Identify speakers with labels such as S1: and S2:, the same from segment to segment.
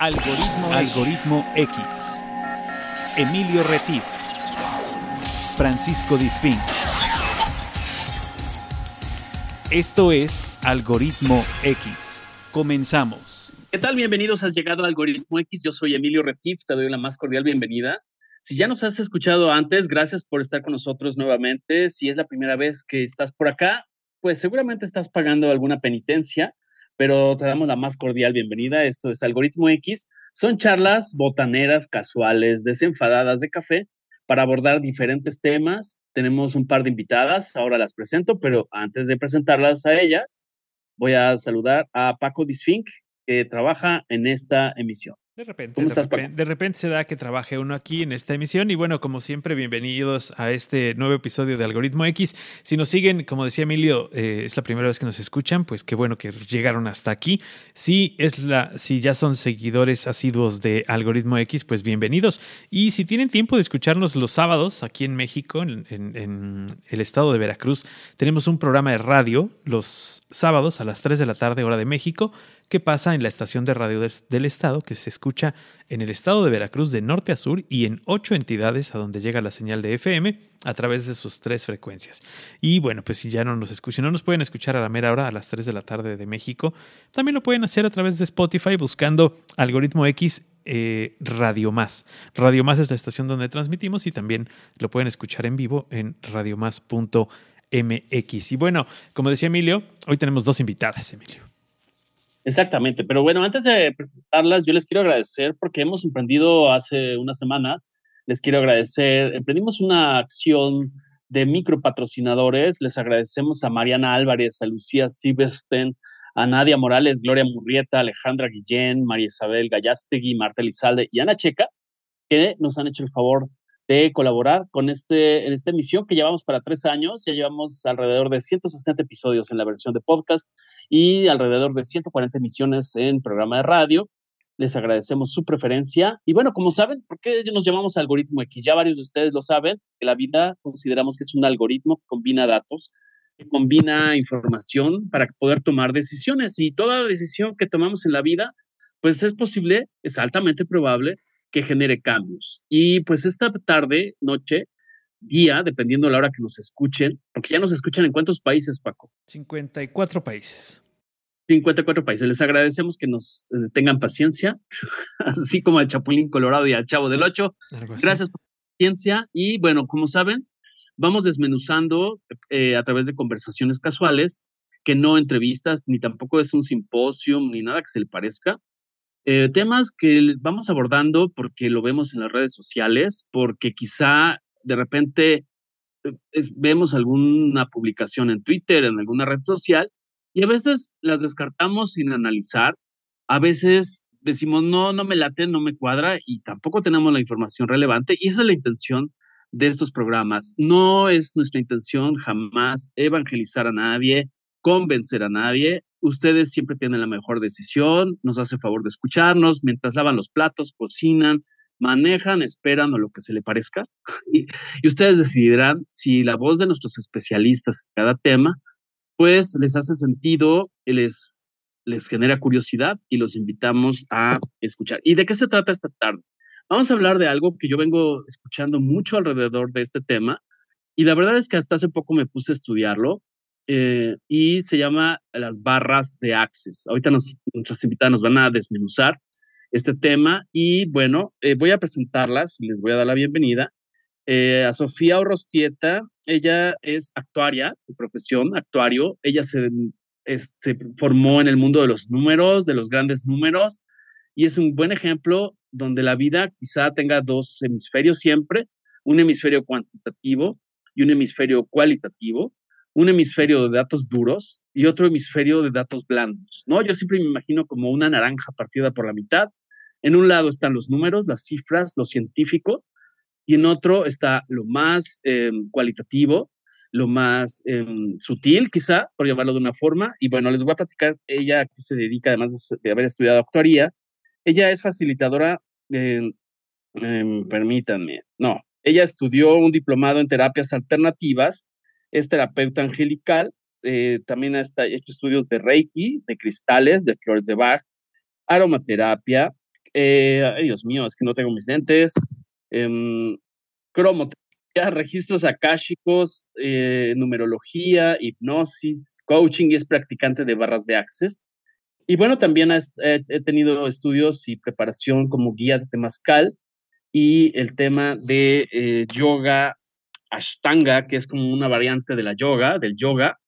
S1: Algoritmo, Algoritmo X. Emilio Retif. Francisco Disfín. Esto es Algoritmo X. Comenzamos.
S2: ¿Qué tal? Bienvenidos. Has llegado a Algoritmo X. Yo soy Emilio Retif. Te doy la más cordial bienvenida. Si ya nos has escuchado antes, gracias por estar con nosotros nuevamente. Si es la primera vez que estás por acá, pues seguramente estás pagando alguna penitencia pero te damos la más cordial bienvenida. Esto es Algoritmo X. Son charlas botaneras, casuales, desenfadadas de café para abordar diferentes temas. Tenemos un par de invitadas, ahora las presento, pero antes de presentarlas a ellas, voy a saludar a Paco Disfink, que trabaja en esta emisión.
S3: De repente, de, repente, se da que trabaje uno aquí en esta emisión y bueno, como siempre, bienvenidos a este nuevo episodio de Algoritmo X. Si nos siguen, como decía Emilio, eh, es la primera vez que nos escuchan, pues qué bueno que llegaron hasta aquí. Si es la, si ya son seguidores asiduos de Algoritmo X, pues bienvenidos. Y si tienen tiempo de escucharnos los sábados aquí en México, en, en el estado de Veracruz, tenemos un programa de radio los sábados a las 3 de la tarde, hora de México que pasa en la estación de radio del, estado, que se escucha en el estado de Veracruz de norte a sur y en ocho entidades a donde llega la señal de FM a través de sus tres frecuencias. Y bueno, pues si ya no nos escuchan, no nos pueden escuchar a la mera hora, a las 3 de la tarde de México, también lo pueden hacer a través de Spotify buscando algoritmo X eh, Radio Más. Radio Más es la estación donde transmitimos y también lo pueden escuchar en vivo en radiomás.mx. Y bueno, como decía Emilio, hoy tenemos dos invitadas, Emilio.
S2: Exactamente, pero bueno, antes de presentarlas, yo les quiero agradecer porque hemos emprendido hace unas semanas, les quiero agradecer, emprendimos una acción de micropatrocinadores, les agradecemos a Mariana Álvarez, a Lucía Silversten, a Nadia Morales, Gloria Murrieta, Alejandra Guillén, María Isabel Gallastegui, Marta Lizalde y Ana Checa, que nos han hecho el favor de colaborar con este, en esta emisión que llevamos para tres años. Ya llevamos alrededor de 160 episodios en la versión de podcast y alrededor de 140 emisiones en programa de radio. Les agradecemos su preferencia. Y bueno, como saben, ¿por qué nos llamamos algoritmo X? Ya varios de ustedes lo saben, que la vida consideramos que es un algoritmo que combina datos, que combina información para poder tomar decisiones. Y toda decisión que tomamos en la vida, pues es posible, es altamente probable que genere cambios. Y pues esta tarde, noche, día, dependiendo de la hora que nos escuchen, porque ya nos escuchan en cuántos países, Paco.
S3: 54 países.
S2: 54 países. Les agradecemos que nos eh, tengan paciencia, así como al Chapulín Colorado y al Chavo del Ocho. Gracias por la paciencia. Y bueno, como saben, vamos desmenuzando eh, a través de conversaciones casuales, que no entrevistas, ni tampoco es un simposio, ni nada que se le parezca. Eh, temas que vamos abordando porque lo vemos en las redes sociales, porque quizá de repente eh, vemos alguna publicación en Twitter, en alguna red social, y a veces las descartamos sin analizar, a veces decimos, no, no me late, no me cuadra, y tampoco tenemos la información relevante, y esa es la intención de estos programas. No es nuestra intención jamás evangelizar a nadie, convencer a nadie, ustedes siempre tienen la mejor decisión, nos hace favor de escucharnos mientras lavan los platos, cocinan, manejan, esperan o lo que se le parezca. Y, ustedes decidirán si la voz de nuestros especialistas en cada tema, pues les hace sentido, les, les genera curiosidad y los invitamos a escuchar. ¿Y de qué se trata esta tarde? Vamos a hablar de algo que yo vengo escuchando mucho alrededor de este tema y la verdad es que hasta hace poco me puse a estudiarlo eh, y se llama las barras de Access. Ahorita nos, nuestras invitadas nos van a desmenuzar este tema y bueno, eh, voy a presentarlas y les voy a dar la bienvenida. Eh, a Sofía Orostieta, ella es actuaria de profesión, actuario. Ella se, se formó en el mundo de los números, de los grandes números, y es un buen ejemplo donde la vida quizá tenga dos hemisferios siempre, un hemisferio cuantitativo y un hemisferio cualitativo un hemisferio de datos duros y otro hemisferio de datos blandos, ¿no? Yo siempre me imagino como una naranja partida por la mitad. En un lado están los números, las cifras, lo científico, y en otro está lo más em, cualitativo, lo más em, sutil, quizá, por llamarlo de una forma. Y bueno, les voy a platicar, ella que se dedica, además de, haber estudiado actuaría, ella es facilitadora, permítanme, no, ella estudió un diplomado en terapias alternativas es terapeuta angelical, eh, también ha hecho estudios de Reiki, de cristales, de flores de Bach, aromaterapia, Eh, ay, Dios mío, es que no tengo mis lentes. Eh, cromoterapia, registros akáshicos, eh, numerología, hipnosis, coaching y es practicante de barras de access. Y bueno, también he tenido estudios y preparación como guía de temazcal y el tema de eh, yoga ashtanga, que es como una variante de la yoga, del yoga.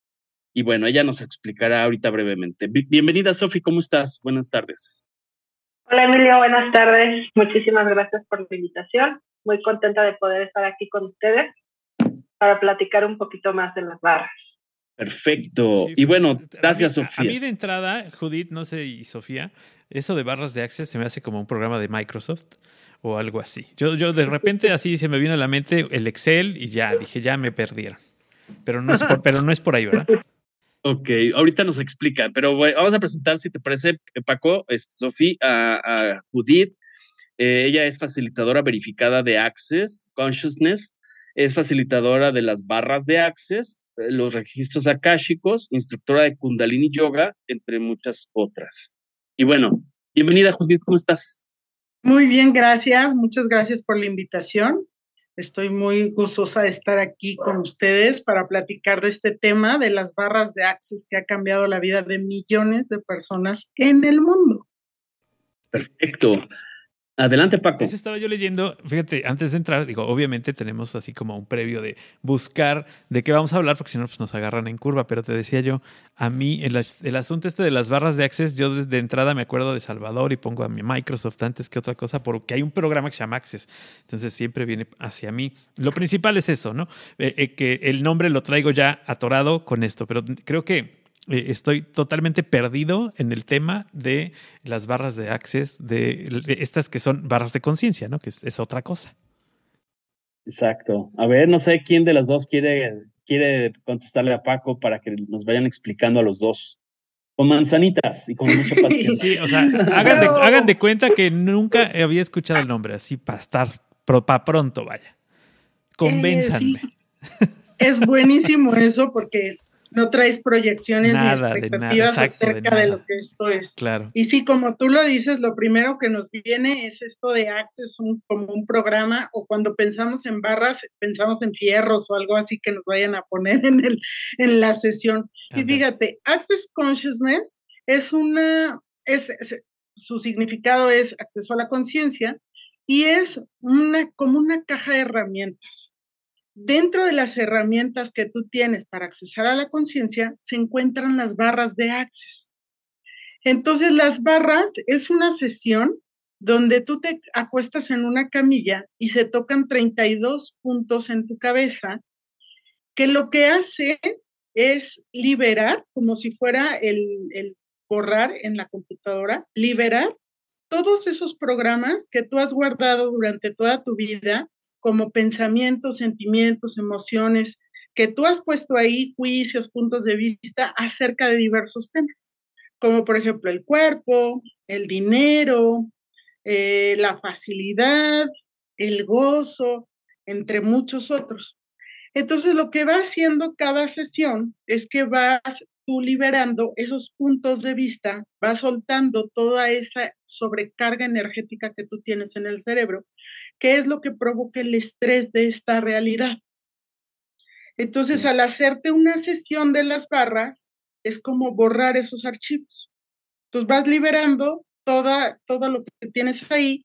S2: Y bueno, ella nos explicará ahorita brevemente. Bienvenida, Sofi, ¿cómo estás? Buenas tardes.
S4: Hola, Emilio, buenas tardes. Muchísimas gracias por la invitación. Muy contenta de poder estar aquí con ustedes para platicar un poquito más de las barras.
S2: Perfecto. y bueno, gracias, Sofía.
S3: A mí de entrada, Judith, no sé, y Sofía, eso de barras de Access se me hace como un programa de Microsoft o algo así. Yo, yo de repente así se me vino a la mente el Excel y ya dije, ya me perdieron. Pero no es por, pero no es por ahí, ¿verdad?
S2: Ok, ahorita nos explica, pero vamos a presentar, si te parece, Paco, este, Sofía, a, Judith. Eh, ella es facilitadora verificada de Access Consciousness, es facilitadora de las barras de Access los registros akáshicos, instructora de Kundalini Yoga, entre muchas otras. Y bueno, bienvenida Judith, ¿cómo estás?
S5: Muy bien, gracias. Muchas gracias por la invitación. Estoy muy gustosa de estar aquí con ustedes para platicar de este tema de las barras de Access que ha cambiado la vida de millones de personas en el mundo.
S2: Perfecto. Adelante, Paco.
S3: Eso estaba yo leyendo, fíjate, antes de entrar, digo, obviamente tenemos así como un previo de buscar de qué vamos a hablar, porque si no, pues nos agarran en curva, pero te decía yo, a mí el, asunto este de las barras de Access, yo de, entrada me acuerdo de Salvador y pongo a mi Microsoft antes que otra cosa, porque hay un programa que se llama Access, entonces siempre viene hacia mí. Lo principal es eso, ¿no? Eh, eh, que el nombre lo traigo ya atorado con esto, pero creo que eh, estoy totalmente perdido en el tema de las barras de access, de, estas que son barras de conciencia, ¿no? Que es, otra cosa.
S2: Exacto. A ver, no sé quién de las dos quiere, quiere contestarle a Paco para que nos vayan explicando a los dos. Con manzanitas y con mucha paciencia.
S3: Sí, o sea, hagan de, cuenta que nunca había escuchado el nombre, así para estar, para pronto, vaya. Convénzanme.
S5: Eh, es buenísimo eso porque no traes proyecciones ni expectativas acerca de, lo que esto es.
S3: Claro.
S5: Y sí, como tú lo dices, lo primero que nos viene es esto de Access como un programa, o cuando pensamos en barras, pensamos en fierros o algo así que nos vayan a poner en, el, en la sesión. Y fíjate, Access Consciousness es una, es, su significado es acceso a la conciencia y es una, como una caja de herramientas Dentro de las herramientas que tú tienes para accesar a la conciencia se encuentran las barras de Access. Entonces, las barras es una sesión donde tú te acuestas en una camilla y se tocan 32 puntos en tu cabeza, que lo que hace es liberar, como si fuera el, el borrar en la computadora, liberar todos esos programas que tú has guardado durante toda tu vida como pensamientos, sentimientos, emociones, que tú has puesto ahí juicios, puntos de vista acerca de diversos temas, como por ejemplo el cuerpo, el dinero, eh, la facilidad, el gozo, entre muchos otros. Entonces, lo que va haciendo cada sesión es que vas tú liberando esos puntos de vista, vas soltando toda esa sobrecarga energética que tú tienes en el cerebro qué es lo que provoca el estrés de esta realidad. Entonces, al hacerte una sesión de las barras, es como borrar esos archivos. Entonces vas liberando toda, todo lo que tienes ahí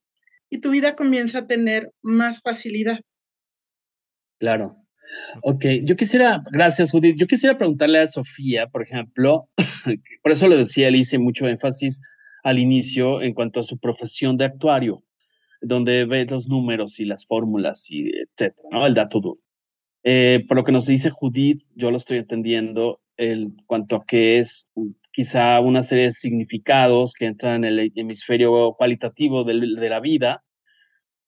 S5: y tu vida comienza a tener más facilidad.
S2: Claro. Ok, yo quisiera, gracias Judith, yo quisiera preguntarle a Sofía, por ejemplo, por eso le decía, le hice mucho énfasis al inicio en cuanto a su profesión de actuario donde ves los números y las fórmulas y etcétera, ¿no? El dato duro. Eh, por lo que nos dice Judith, yo lo estoy entendiendo en cuanto a que es quizá una serie de significados que entran en el hemisferio cualitativo de, de la vida,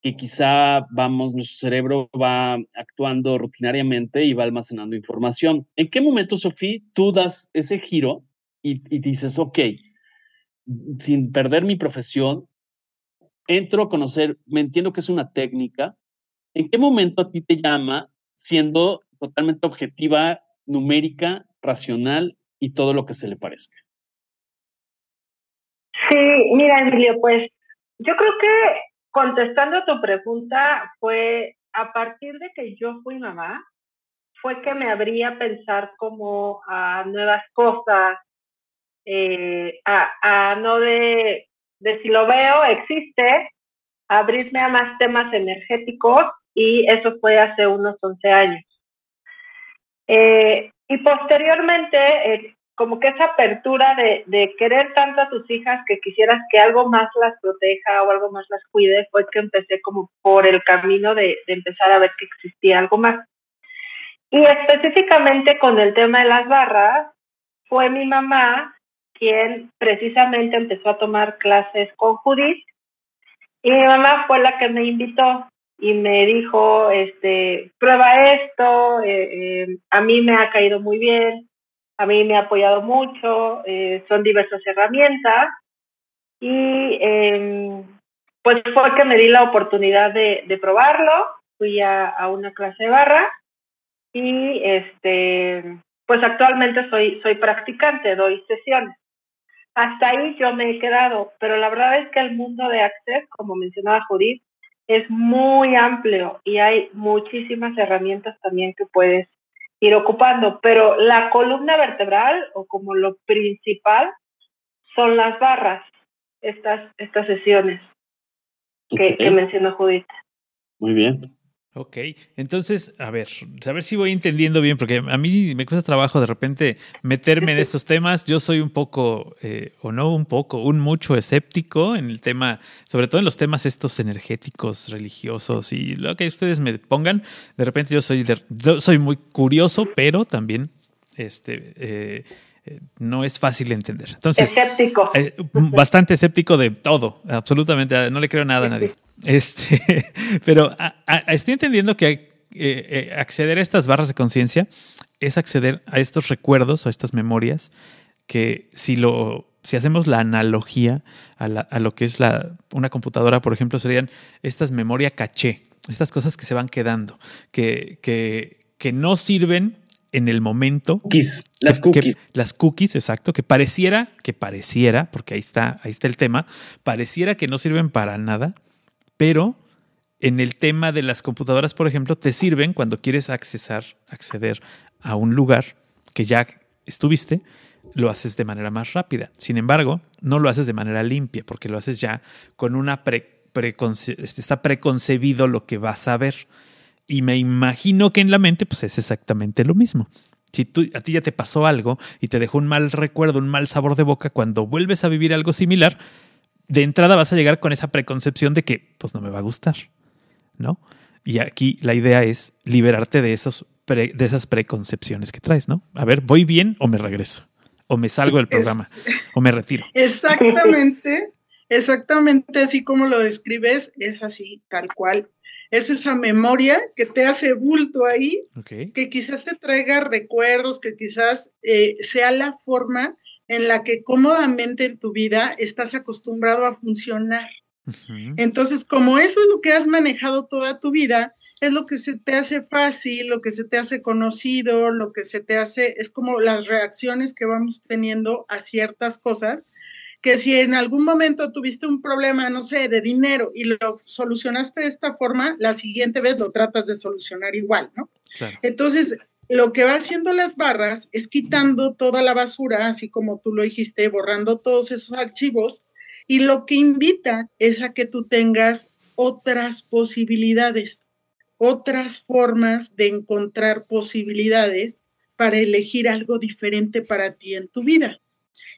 S2: que quizá vamos, nuestro cerebro va actuando rutinariamente y va almacenando información. ¿En qué momento, Sofía, tú das ese giro y, y dices, ok, sin perder mi profesión, entro a conocer, me entiendo que es una técnica. ¿En qué momento a ti te llama siendo totalmente objetiva, numérica, racional y todo lo que se le parezca?
S4: Sí, mira, Emilio, pues yo creo que contestando a tu pregunta fue a partir de que yo fui mamá, fue que me abría pensar como a nuevas cosas, eh, a, no de, de si lo veo, existe, abrirme a más temas energéticos y eso fue hace unos 11 años. Eh, y posteriormente, como que esa apertura de, de, querer tanto a tus hijas que quisieras que algo más las proteja o algo más las cuide, fue que empecé como por el camino de, de empezar a ver que existía algo más. Y específicamente con el tema de las barras, fue mi mamá quien precisamente empezó a tomar clases con Judith y mi mamá fue la que me invitó y me dijo, este, prueba esto, eh, eh, a mí me ha caído muy bien, a mí me ha apoyado mucho, eh, son diversas herramientas y em, pues fue que me di la oportunidad de, probarlo, fui a, a, una clase de barra y este, pues actualmente soy, soy practicante, doy sesiones. Hasta ahí yo me he quedado, pero la verdad es que el mundo de Access, como mencionaba Judith, es muy amplio y hay muchísimas herramientas también que puedes ir ocupando, pero la columna vertebral o como lo principal son las barras, estas, estas sesiones que, que mencionó Judith.
S2: Muy bien.
S3: Ok, entonces, a ver, a ver si voy entendiendo bien, porque a mí me cuesta trabajo de repente meterme en estos temas. Yo soy un poco, eh, o no un poco, un mucho escéptico en el tema, sobre todo en los temas estos energéticos, religiosos y lo que ustedes me pongan. De repente yo soy, soy muy curioso, pero también este, eh, no es fácil de entender. Entonces,
S4: escéptico.
S3: Eh, bastante escéptico de todo, absolutamente. No le creo nada a nadie. Este, pero estoy entendiendo que eh, eh, acceder a estas barras de conciencia es acceder a estos recuerdos, a estas memorias, que si lo si hacemos la analogía a, lo que es la, una computadora, por ejemplo, serían estas memoria caché, estas cosas que se van quedando, que, que, que no sirven en el momento.
S2: Cookies, las cookies.
S3: las cookies, exacto, que pareciera, que pareciera, porque ahí está, ahí está el tema, pareciera que no sirven para nada, pero en el tema de las computadoras, por ejemplo, te sirven cuando quieres accesar, acceder a un lugar que ya estuviste, lo haces de manera más rápida. Sin embargo, no lo haces de manera limpia, porque lo haces ya con una pre, está preconcebido lo que vas a ver. Y me imagino que en la mente, pues es exactamente lo mismo. Si tú, a ti ya te pasó algo y te dejó un mal recuerdo, un mal sabor de boca, cuando vuelves a vivir algo similar, de entrada vas a llegar con esa preconcepción de que, pues no me va a gustar, ¿no? Y aquí la idea es liberarte de, esos de esas preconcepciones que traes, ¿no? A ver, ¿voy bien o me regreso? ¿O me salgo del programa? ¿O me retiro?
S5: Exactamente, exactamente así como lo describes, es así, tal cual es esa memoria que te hace bulto ahí, que quizás te traiga recuerdos, que quizás eh, sea la forma en la que cómodamente en tu vida estás acostumbrado a funcionar. Entonces, como eso es lo que has manejado toda tu vida, es lo que se te hace fácil, lo que se te hace conocido, lo que se te hace, es como las reacciones que vamos teniendo a ciertas cosas que si en algún momento tuviste un problema, no sé, de dinero y lo solucionaste de esta forma, la siguiente vez lo tratas de solucionar igual, ¿no? Entonces, lo que va haciendo las barras es quitando toda la basura, así como tú lo dijiste, borrando todos esos archivos, y lo que invita es a que tú tengas otras posibilidades, otras formas de encontrar posibilidades para elegir algo diferente para ti en tu vida.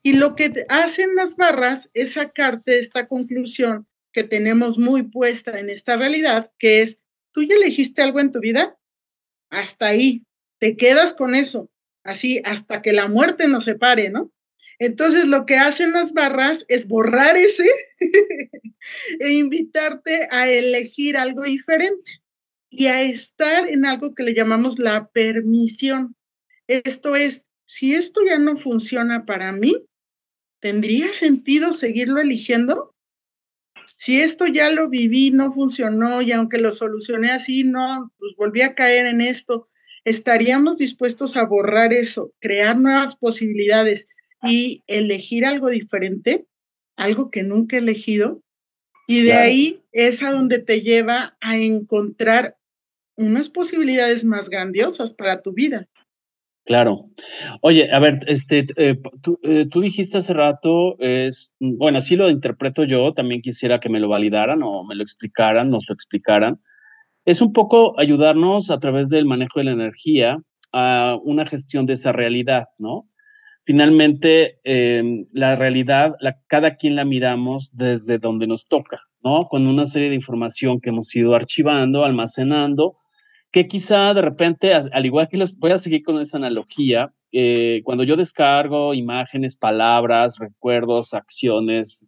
S5: Y lo que hacen las barras es sacarte esta conclusión que tenemos muy puesta en esta realidad, que es, ¿tú ya elegiste algo en tu vida? Hasta ahí, te quedas con eso, así hasta que la muerte nos separe, ¿no? Entonces lo que hacen las barras es borrar ese e invitarte a elegir algo diferente y a estar en algo que le llamamos la permisión. Esto es, si esto ya no funciona para mí, ¿tendría sentido seguirlo eligiendo? Si esto ya lo viví, no funcionó y aunque lo solucioné así, no, pues volví a caer en esto, ¿estaríamos dispuestos a borrar eso, crear nuevas posibilidades y elegir algo diferente? Algo que nunca he elegido. Y de ahí es a donde te lleva a encontrar unas posibilidades más grandiosas para tu vida.
S2: Claro. Oye, a ver, este, eh, eh, tú, dijiste hace rato, es, bueno, así lo interpreto yo, también quisiera que me lo validaran o me lo explicaran, nos lo explicaran. Es un poco ayudarnos a través del manejo de la energía a una gestión de esa realidad, ¿no? finalmente em, la realidad, cada quien la miramos desde donde nos toca, ¿no? Con una serie de información que hemos ido archivando, almacenando, que quizá de repente, al igual que los, voy a seguir con esa analogía, eh, cuando yo descargo imágenes, palabras, recuerdos, acciones,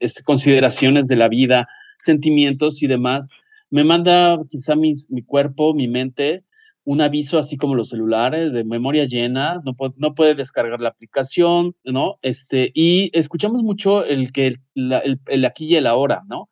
S2: este, consideraciones de la vida, sentimientos y demás, me manda quizá mi cuerpo, mi mente, un aviso así como los celulares de memoria llena, no, no puede descargar la aplicación, ¿no? Este, y escuchamos mucho el que el, aquí y el ahora, ¿no?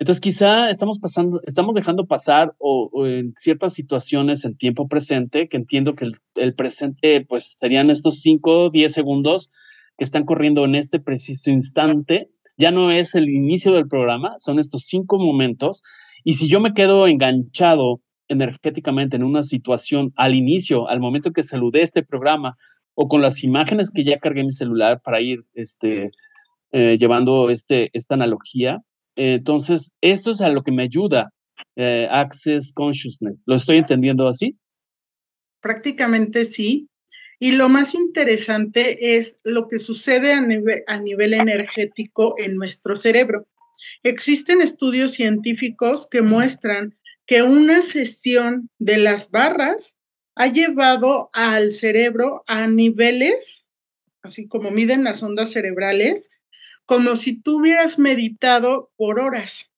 S2: Entonces quizá estamos pasando, estamos dejando pasar o, en ciertas situaciones en tiempo presente, que entiendo que el, presente pues serían estos 5, 10 segundos que están corriendo en este preciso instante, ya no es el inicio del programa, son estos cinco momentos, y si yo me quedo enganchado energéticamente en una situación al inicio, al momento que saludé este programa, o con las imágenes que ya cargué en mi celular para ir este, eh, llevando este, esta analogía. Entonces, esto es a lo que me ayuda eh, Access Consciousness. ¿Lo estoy entendiendo así?
S5: Prácticamente sí. Y lo más interesante es lo que sucede a a nivel energético en nuestro cerebro. Existen estudios científicos que muestran que una sesión de las barras ha llevado al cerebro a niveles, así como miden las ondas cerebrales, como si tú hubieras meditado por horas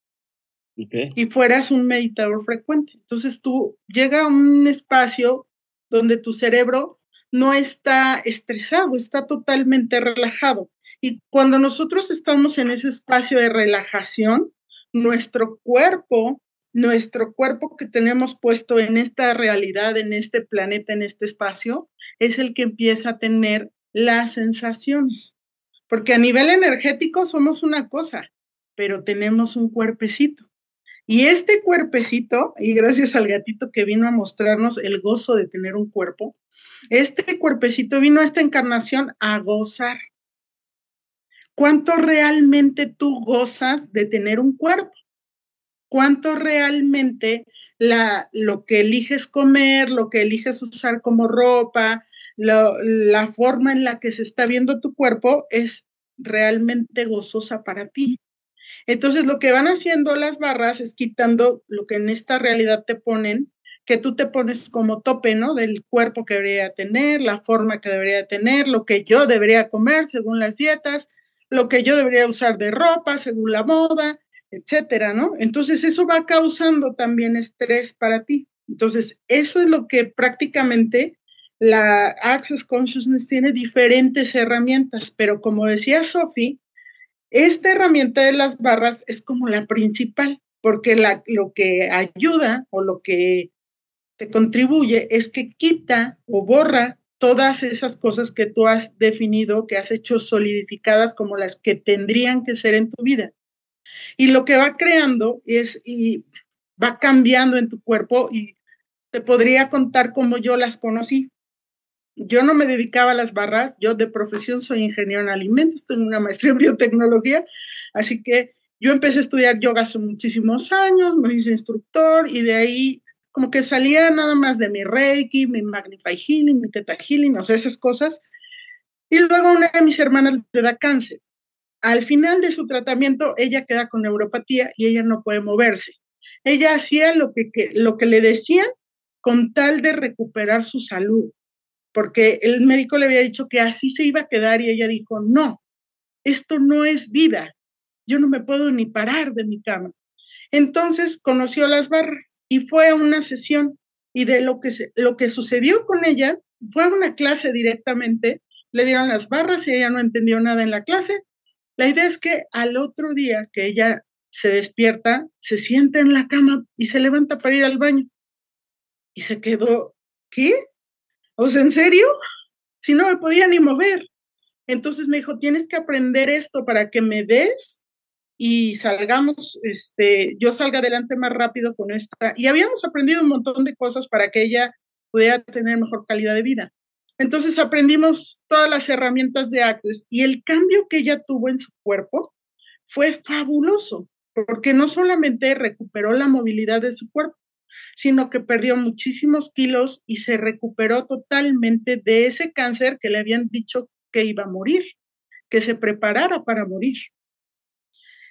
S5: y fueras un meditador frecuente. Entonces tú llega a un espacio donde tu cerebro no está estresado, está totalmente relajado. Y cuando nosotros estamos en ese espacio de relajación, nuestro cuerpo nuestro cuerpo que tenemos puesto en esta realidad, en este planeta, en este espacio, es el que empieza a tener las sensaciones. Porque a nivel energético somos una cosa, pero tenemos un cuerpecito. Y este cuerpecito, y gracias al gatito que vino a mostrarnos el gozo de tener un cuerpo, este cuerpecito vino a esta encarnación a gozar. ¿Cuánto realmente tú gozas de tener un cuerpo? cuánto realmente la, lo que eliges comer, lo que eliges usar como ropa, la forma en la que se está viendo tu cuerpo es realmente gozosa para ti. Entonces, lo que van haciendo las barras es quitando lo que en esta realidad te ponen, que tú te pones como tope, ¿no? Del cuerpo que debería tener, la forma que debería tener, lo que yo debería comer según las dietas, lo que yo debería usar de ropa según la moda, etcétera, ¿no? Entonces eso va causando también estrés para ti. Entonces, eso es lo que prácticamente la Access Consciousness tiene diferentes herramientas, pero como decía Sophie, esta herramienta de las barras es como la principal, porque lo que ayuda o lo que te contribuye es que quita o borra todas esas cosas que tú has definido, que has hecho solidificadas como las que tendrían que ser en tu vida. Y lo que va creando es, y va cambiando en tu cuerpo y te podría contar cómo yo las conocí. Yo no me dedicaba a las barras, yo de profesión soy ingeniero en alimentos, tengo una maestría en biotecnología, así que yo empecé a estudiar yoga hace muchísimos años, me hice instructor y de ahí como que salía nada más de mi Reiki, mi Magnify Healing, mi Teta Healing, o sea, esas cosas. Y luego una de mis hermanas le da cáncer al final de su tratamiento, ella queda con neuropatía y ella no puede moverse. Ella hacía lo que, lo que le decían con tal de recuperar su salud, porque el médico le había dicho que así se iba a quedar y ella dijo, no, esto no es vida, yo no me puedo ni parar de mi cama. Entonces conoció las barras y fue a una sesión y de lo que, lo que sucedió con ella fue a una clase directamente, le dieron las barras y ella no entendió nada en la clase, la idea es que al otro día que ella se despierta, se sienta en la cama y se levanta para ir al baño. Y se quedó, ¿qué? O sea, ¿en serio? Si no me podía ni mover. Entonces me dijo, tienes que aprender esto para que me des y salgamos, este, yo salga adelante más rápido con esta. Y habíamos aprendido un montón de cosas para que ella pudiera tener mejor calidad de vida. Entonces aprendimos todas las herramientas de Access y el cambio que ella tuvo en su cuerpo fue fabuloso, porque no solamente recuperó la movilidad de su cuerpo, sino que perdió muchísimos kilos y se recuperó totalmente de ese cáncer que le habían dicho que iba a morir, que se preparara para morir.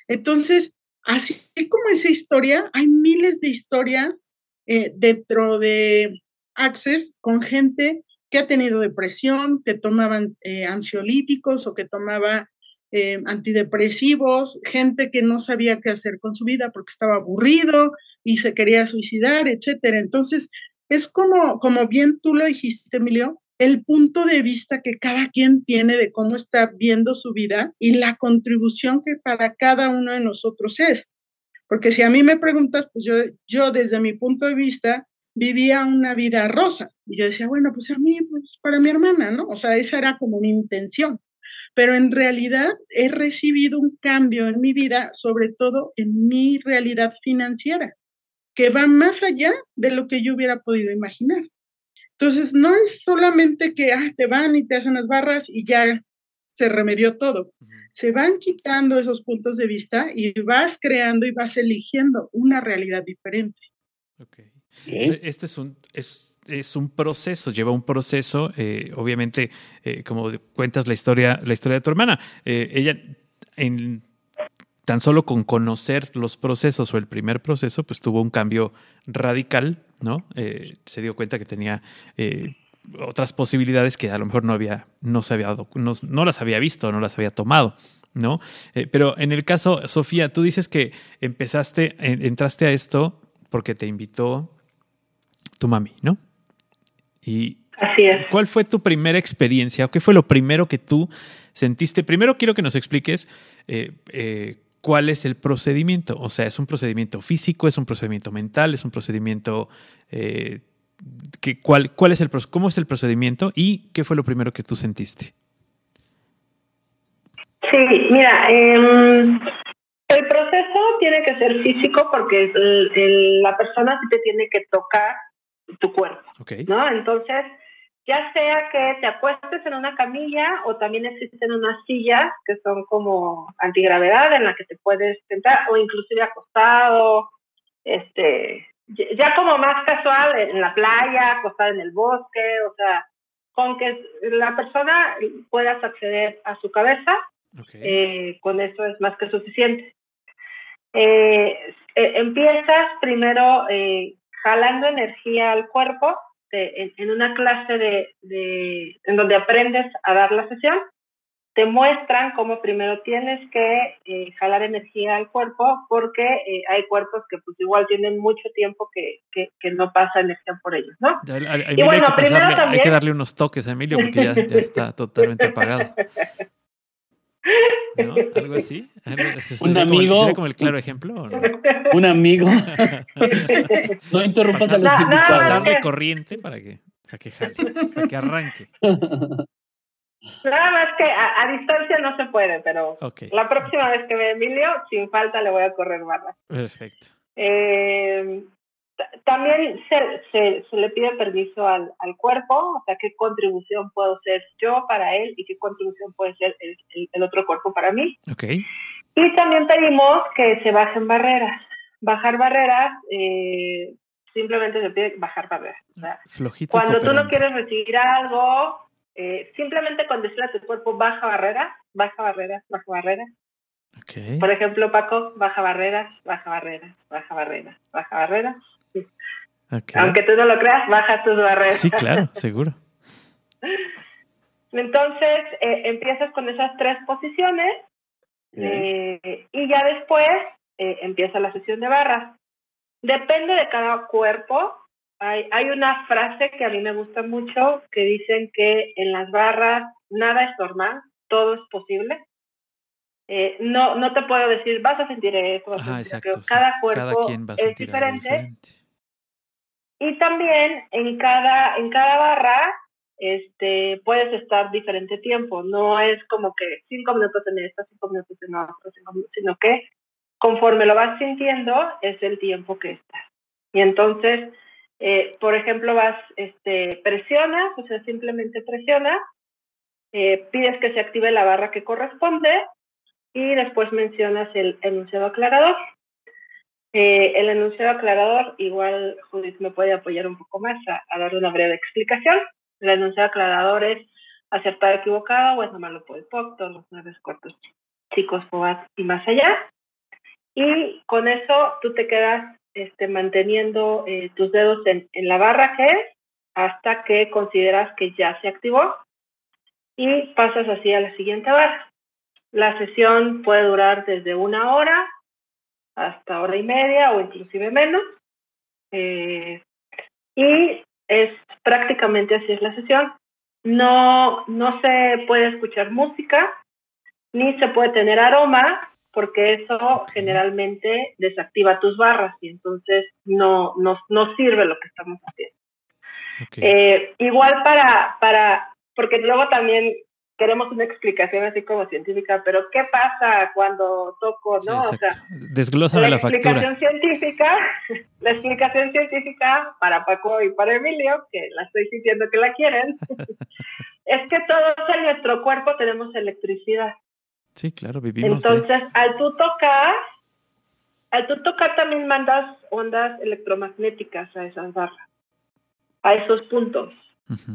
S5: Entonces, así como esa historia, hay miles de historias eh, dentro de Access con gente que ha tenido depresión, que tomaban eh, ansiolíticos o que tomaba eh, antidepresivos, gente que no sabía qué hacer con su vida porque estaba aburrido y se quería suicidar, etcétera. Entonces, es como, como bien tú lo dijiste, Emilio, el punto de vista que cada quien tiene de cómo está viendo su vida y la contribución que para cada uno de nosotros es. Porque si a mí me preguntas, pues yo, yo desde mi punto de vista vivía una vida rosa. Y yo decía, bueno, pues a mí, pues para mi hermana, ¿no? O sea, esa era como mi intención pero en realidad he recibido un cambio en mi vida, sobre todo en mi realidad financiera, que va más allá de lo que yo hubiera podido imaginar. Entonces, no es solamente que ah, te van y te hacen las barras y ya se remedió todo. Se van quitando esos puntos de vista y vas creando y vas eligiendo una realidad diferente.
S3: Okay. Este es un, es es un proceso, lleva un proceso. Eh, obviamente, eh, como cuentas la historia, la historia de tu hermana, eh, ella en tan solo con conocer los procesos o el primer proceso, pues tuvo un cambio radical, ¿no? se dio cuenta que tenía otras posibilidades que a lo mejor no había, no se había dado, no, las había visto, no las había tomado. ¿No? pero en el caso, Sofía, tú dices que empezaste, entraste a esto porque te invitó tu mami, ¿no?
S4: Y Así es.
S3: ¿Cuál fue tu primera experiencia qué fue lo primero que tú sentiste? Primero quiero que nos expliques eh, eh, cuál es el procedimiento. O sea, ¿es un procedimiento físico, es un procedimiento mental, es un procedimiento... Eh, que, cuál, cuál es el, ¿Cómo es el procedimiento y qué fue lo primero que tú sentiste?
S4: Sí, mira, em, el proceso tiene que ser físico porque la persona sí te tiene que tocar tu cuerpo. ¿no? Entonces, ya sea que te acuestes en una camilla o también existen unas sillas que son como antigravedad en la que te puedes sentar o inclusive acostado, este, ya como más casual en la playa, acostado en el bosque, o sea, con que la persona puedas acceder a su cabeza, eh, con eso es más que suficiente. Eh, eh, empiezas primero jalando energía al cuerpo en, una clase de, en donde aprendes a dar la sesión, te muestran cómo primero tienes que eh, jalar energía al cuerpo porque eh, hay cuerpos que pues igual tienen mucho tiempo que, que, no pasa energía por ellos, ¿no?
S3: y bueno, hay, que también... hay que darle unos toques a Emilio porque ya, ya está totalmente apagado. ¿Algo así?
S2: ¿Un amigo?
S3: como el claro ejemplo?
S2: ¿Un amigo? no interrumpas a los
S3: invitados. Pasarle corriente para que, para que jale, para que arranque.
S4: Nada más que a, distancia no se puede, pero la próxima vez que vea Emilio, sin falta le voy a correr barras.
S3: Perfecto.
S4: Eh, también se, se, se, le pide permiso al, al, cuerpo, o sea, qué contribución puedo ser yo para él y qué contribución puede ser el, el, otro cuerpo para mí.
S3: Okay.
S4: Y también pedimos que se bajen barreras. Bajar barreras, eh, simplemente se pide bajar barreras. cuando tú no quieres recibir algo, eh, simplemente con decirle a tu cuerpo, baja barreras, baja barreras, baja barreras.
S3: Okay.
S4: Por ejemplo, Paco, baja barreras, baja barreras, baja barreras, baja barreras, aunque tú no lo creas, baja tus barreras.
S3: Sí, claro, seguro.
S4: Entonces, eh, empiezas con esas tres posiciones eh, y ya después eh, empieza la sesión de barras. Depende de cada cuerpo. Hay, hay una frase que a mí me gusta mucho que dicen que en las barras nada es normal, todo es posible. No, no te puedo decir, vas a sentir eso, cada cuerpo es diferente. Y también en cada, en cada barra este, puedes estar diferente tiempo. No es como que cinco minutos en esta, cinco minutos en otra, sino que conforme lo vas sintiendo, es el tiempo que estás. Y entonces, eh, por ejemplo, vas, este, presionas, o sea, simplemente presionas, eh, pides que se active la barra que corresponde y después mencionas el enunciado aclarador. Eh, el enunciado aclarador, igual Judith me puede apoyar un poco más a, a darle una breve explicación. El enunciado aclarador es acertado, equivocado, o es nomás lo puede todos los nueve cuartos chicos, y más allá. Y con eso tú te quedas este, manteniendo eh, tus dedos en, en la barra que es hasta que consideras que ya se activó y pasas así a la siguiente barra. La sesión puede durar desde una hora hasta hora y media o inclusive menos. Eh, y es prácticamente así es la sesión. No, no se puede escuchar música, ni se puede tener aroma, porque eso generalmente desactiva tus barras y entonces no, no, no sirve lo que estamos haciendo. Eh, igual para, para, porque luego también queremos una explicación así como científica, pero ¿qué pasa cuando toco, no? o sea,
S3: Desglósame la,
S4: explicación científica, la explicación científica para Paco y para Emilio, que la estoy sintiendo que la quieren, es que todos en nuestro cuerpo tenemos electricidad.
S3: Sí, claro, vivimos.
S4: Entonces, al tú tocar, al tú tocar también mandas ondas electromagnéticas a esas barras, a esos puntos.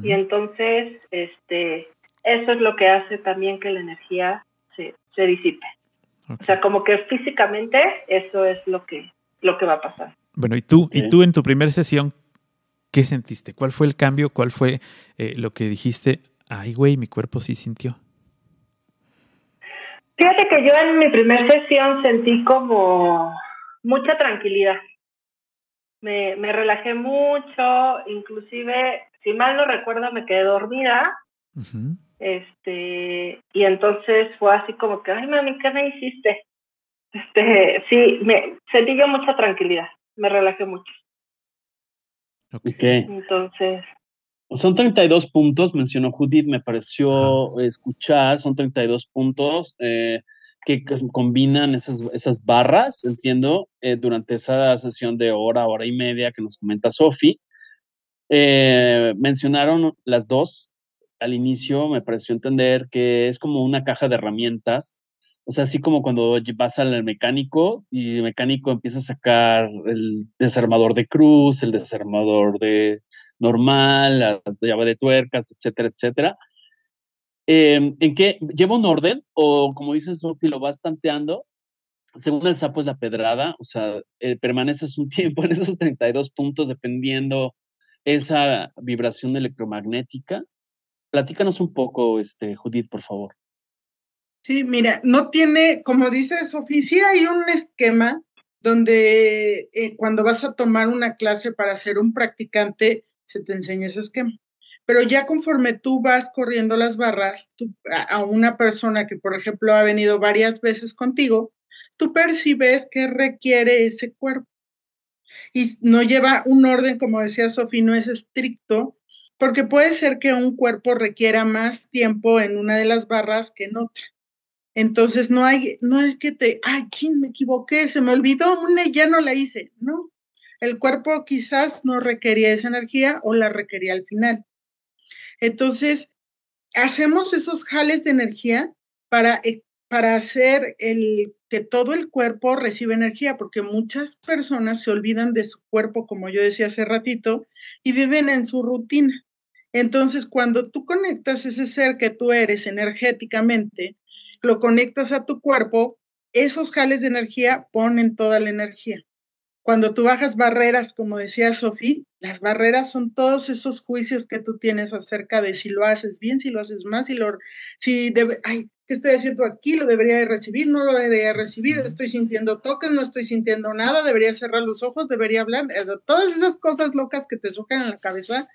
S4: Y entonces, este, eso es lo que hace también que la energía se, se disipe. O sea, como que físicamente eso es lo que, lo que va a pasar.
S3: Bueno, y tú, y tú en tu primera sesión, ¿qué sentiste? ¿Cuál fue el cambio? ¿Cuál fue eh, lo que dijiste? Ay, güey, mi cuerpo sí sintió.
S4: Fíjate que yo en mi primera sesión sentí como mucha tranquilidad. Me, me relajé mucho, inclusive, si mal no recuerdo, me quedé dormida. Este, y entonces fue así como que, ay mami, ¿qué me hiciste? Este, sí, me sentí yo mucha tranquilidad, me relajé mucho.
S2: Ok.
S4: Entonces.
S2: Son 32 puntos, mencionó Judith, me pareció escuchar, son 32 puntos eh, que combinan esas, esas barras, entiendo, eh, durante esa sesión de hora, hora y media que nos comenta Sofi. Eh, mencionaron las dos al inicio me pareció entender que es como una caja de herramientas. O sea, así como cuando vas al mecánico y el mecánico empieza a sacar el desarmador de cruz, el desarmador de normal, la llave de tuercas, etcétera, etcétera. Em, ¿En qué? ¿Lleva un orden? O como dice Sofi, lo vas tanteando. Según el sapo es la pedrada, o sea, eh, permaneces un tiempo en esos 32 puntos dependiendo esa vibración electromagnética Platícanos un poco, este, Judith, por favor.
S5: Sí, mira, no tiene, como dice Sofía, sí hay un esquema donde eh, cuando vas a tomar una clase para ser un practicante, se te enseña ese esquema. Pero ya conforme tú vas corriendo las barras, a, una persona que, por ejemplo, ha venido varias veces contigo, tú percibes que requiere ese cuerpo. Y no lleva un orden, como decía Sofía, no es estricto, porque puede ser que un cuerpo requiera más tiempo en una de las barras que en otra. Entonces no hay, no es que te, ay, me equivoqué, se me olvidó una y ya no la hice. No, el cuerpo quizás no requería esa energía o la requería al final. Entonces, hacemos esos jales de energía para, eh, para hacer el, que todo el cuerpo reciba energía, porque muchas personas se olvidan de su cuerpo, como yo decía hace ratito, y viven en su rutina. Entonces, cuando tú conectas ese ser que tú eres energéticamente, lo conectas a tu cuerpo, esos jales de energía ponen toda la energía. Cuando tú bajas barreras, como decía Sofía, las barreras son todos esos juicios que tú tienes acerca de si lo haces bien, si lo haces más, si lo, si debe, ay, ¿qué estoy haciendo aquí? ¿Lo debería de recibir? ¿No lo debería de recibir? ¿Estoy sintiendo toques? ¿No estoy sintiendo nada? ¿Debería cerrar los ojos? ¿Debería hablar? Eh, todas esas cosas locas que te surgen en la cabeza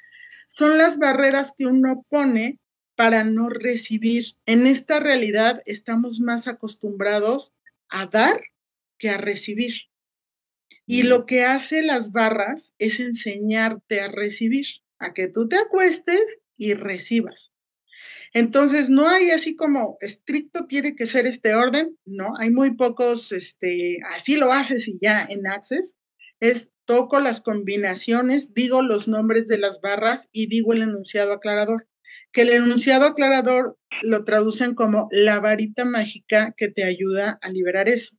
S5: son las barreras que uno pone para no recibir. En esta realidad estamos más acostumbrados a dar que a recibir. Y lo que hace las barras es enseñarte a recibir, a que tú te acuestes y recibas. Entonces, no hay así como estricto tiene que ser este orden, no, hay muy pocos, este, así lo haces y ya en Access, es toco las combinaciones, digo los nombres de las barras y digo el enunciado aclarador, que el enunciado aclarador lo traducen como la varita mágica que te ayuda a liberar eso.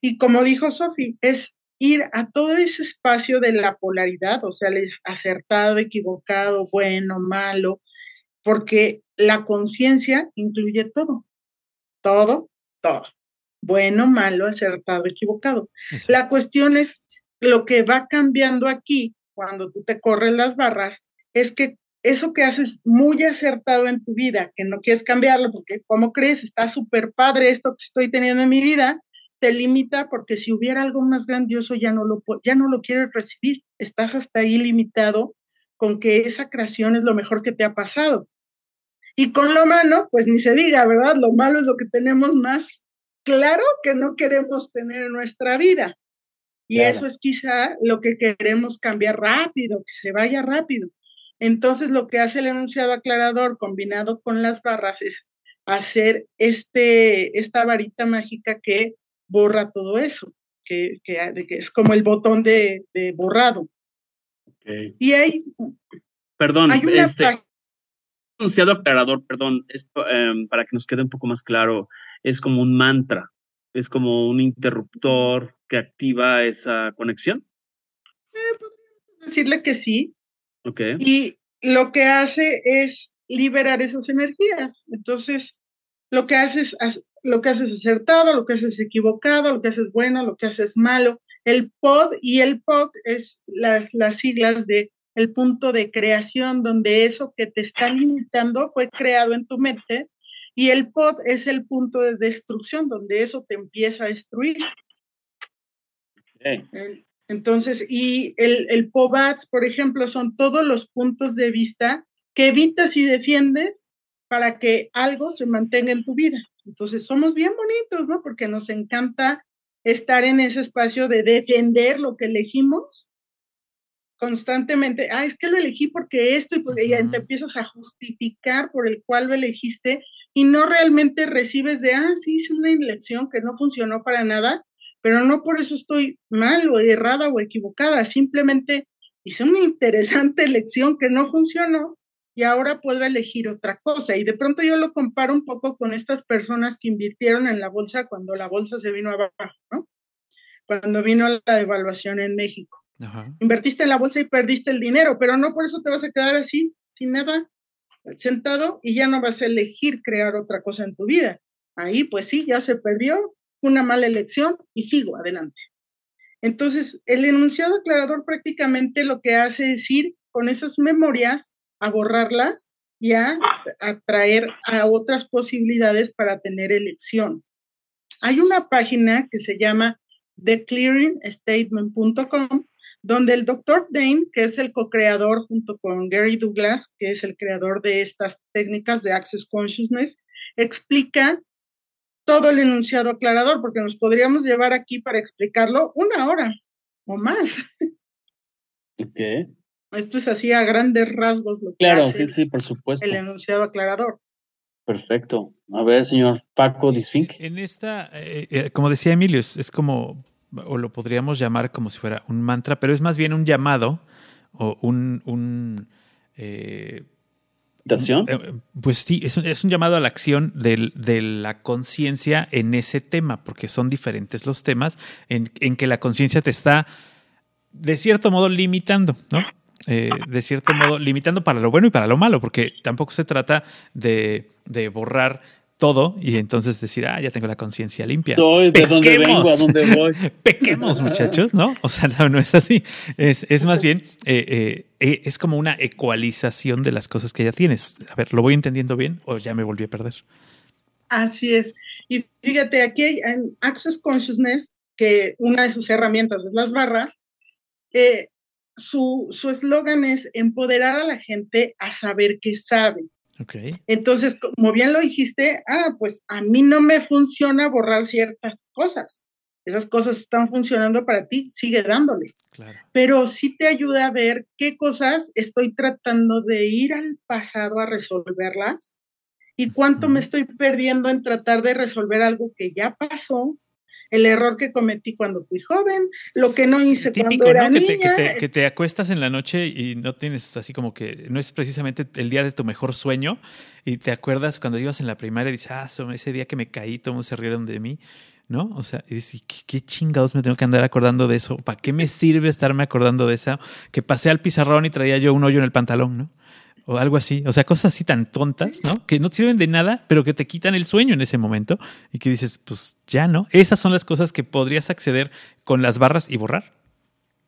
S5: Y como dijo Sofi, es ir a todo ese espacio de la polaridad, o sea, es acertado, equivocado, bueno, malo, porque la conciencia incluye todo, todo, todo, bueno, malo, acertado, equivocado. La cuestión es, lo que va cambiando aquí, cuando tú te corres las barras, es que eso que haces muy acertado en tu vida, que no quieres cambiarlo, porque ¿cómo crees? Está súper padre esto que estoy teniendo en mi vida, te limita porque si hubiera algo más grandioso ya no lo, ya no lo quieres recibir. Estás hasta ahí limitado con que esa creación es lo mejor que te ha pasado. Y con lo malo, pues ni se diga, ¿verdad? Lo malo es lo que tenemos más claro que no queremos tener en nuestra vida. Y eso es quizá lo que queremos cambiar rápido, que se vaya rápido. Entonces, lo que hace el enunciado aclarador combinado con las barras es hacer este, esta varita mágica que borra todo eso, que, que, es como el botón de, borrado. Y hay...
S2: Perdón, hay este, enunciado aclarador, perdón, es em, para que nos quede un poco más claro, es como un mantra, es como un interruptor que activa esa conexión.
S5: Eh, decirle que sí.
S2: Ok.
S5: Y lo que hace es liberar esas energías. Entonces, lo que hace es lo que haces acertado, lo que haces equivocado, lo que haces bueno, lo que haces malo. El pod y el pod es las, las siglas de el punto de creación donde eso que te está limitando fue creado en tu mente y el pod es el punto de destrucción donde eso te empieza a destruir. Entonces, y el, el POBATS, por ejemplo, son todos los puntos de vista que evitas y defiendes para que algo se mantenga en tu vida. Entonces, somos bien bonitos, ¿no? Porque nos encanta estar en ese espacio de defender lo que elegimos constantemente. Ah, es que lo elegí porque esto y porque ya te empiezas a justificar por el cual lo elegiste y no realmente recibes de, ah, sí, hice una elección que no funcionó para nada, pero no por eso estoy mal o errada o equivocada, simplemente hice una interesante elección que no funcionó y ahora puedo elegir otra cosa. Y de pronto yo lo comparo un poco con estas personas que invirtieron en la bolsa cuando la bolsa se vino abajo, ¿no? Cuando vino la devaluación en México. Invertiste en la bolsa y perdiste el dinero, pero no por eso te vas a quedar así, sin nada, sentado y ya no vas a elegir crear otra cosa en tu vida. Ahí, pues sí, ya se perdió, una mala elección y sigo adelante. Entonces, el enunciado aclarador prácticamente lo que hace es ir con esas memorias a borrarlas y a atraer a otras posibilidades para tener elección. Hay una página que se llama theclearingstatement.com donde el doctor Dane, que es el co-creador junto con Gary Douglas, que es el creador de estas técnicas de Access Consciousness, explica todo el enunciado aclarador, porque nos podríamos llevar aquí para explicarlo una hora o más.
S2: Okay.
S5: Esto es así a grandes rasgos lo que
S2: Claro, sí, sí, por supuesto.
S5: El enunciado aclarador.
S2: Perfecto. A ver, señor Paco Disfink.
S3: En esta, eh, eh, como decía Emilio, es, como, o lo podríamos llamar como si fuera un mantra, pero es más bien un llamado o un... un
S2: eh,
S3: pues sí, es un, es un, llamado a la acción de la conciencia en ese tema, porque son diferentes los temas en, en que la conciencia te está, de cierto modo, limitando, ¿no? Eh, de cierto modo, limitando para lo bueno y para lo malo, porque tampoco se trata de, borrar todo y entonces decir, ah, ya tengo la conciencia limpia.
S2: Soy de dónde vengo, a dónde voy.
S3: Pequemos, muchachos, ¿no? O sea, no, es así. Es, más bien, eh, eh, es como una ecualización de las cosas que ya tienes. A ver, ¿lo voy entendiendo bien o ya me volví a perder?
S5: Así es. Y fíjate, aquí hay en Access Consciousness, que una de sus herramientas es las barras, eh, su eslogan es empoderar a la gente a saber qué sabe.
S3: Okay.
S5: Entonces, como bien lo dijiste, ah, pues a mí no me funciona borrar ciertas cosas. Esas cosas están funcionando para ti, sigue dándole.
S3: Claro.
S5: Pero sí te ayuda a ver qué cosas estoy tratando de ir al pasado a resolverlas y cuánto me estoy perdiendo en tratar de resolver algo que ya pasó, el error que cometí cuando fui joven, lo que no hice cuando era niña.
S3: Que te, acuestas en la noche y no tienes así como que no es precisamente el día de tu mejor sueño y te acuerdas cuando ibas en la primaria y dices, ah, ese día que me caí, todos se rieron de mí. ¿no? O sea, y ¿qué, chingados me tengo que andar acordando de eso? ¿Para qué me sirve estarme acordando de eso? Que pasé al pizarrón y traía yo un hoyo en el pantalón, ¿no? O algo así. O sea, cosas así tan tontas, ¿no? Que no sirven de nada, pero que te quitan el sueño en ese momento y que dices, pues ya no. Esas son las cosas que podrías acceder con las barras y borrar.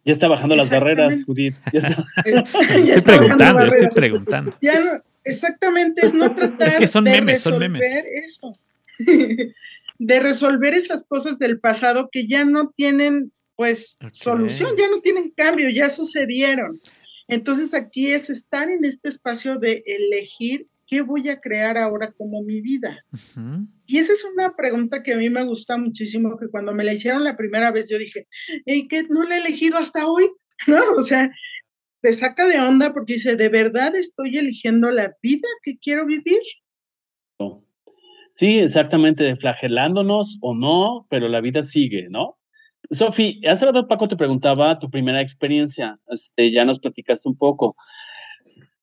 S2: Ya está bajando las barreras, Judith. Ya está.
S3: estoy preguntando, estoy preguntando.
S5: Ya exactamente, es no tratar
S3: es que son de memes, son memes.
S5: Eso. de resolver esas cosas del pasado que ya no tienen, pues, solución, ya no tienen cambio, ya sucedieron. Entonces aquí es estar en este espacio de elegir qué voy a crear ahora como mi vida. Y esa es una pregunta que a mí me gusta muchísimo, que cuando me la hicieron la primera vez yo dije, ¿y qué no la he elegido hasta hoy? ¿No? O sea, te saca de onda porque dice, ¿de verdad estoy eligiendo la vida que quiero vivir?
S2: Sí, exactamente, flagelándonos o no, pero la vida sigue, ¿no? Sofi, hace rato Paco te preguntaba tu primera experiencia, este, ya nos platicaste un poco.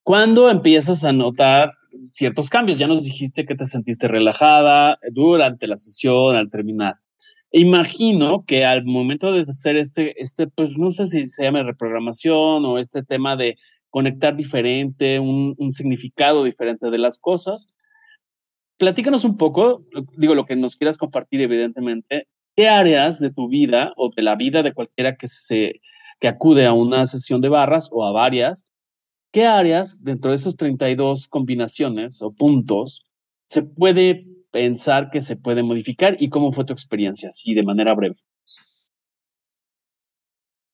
S2: ¿Cuándo empiezas a notar ciertos cambios? Ya nos dijiste que te sentiste relajada durante la sesión, al terminar. Imagino que al momento de hacer este, este, pues no sé si se llama reprogramación o este tema de conectar diferente, un, un significado diferente de las cosas, platícanos un poco, digo, lo que nos quieras compartir, evidentemente, ¿qué áreas de tu vida o de la vida de cualquiera que, se, que acude a una sesión de barras o a varias, qué áreas dentro de esas 32 combinaciones o puntos se puede pensar que se puede modificar y cómo fue tu experiencia, así de manera breve?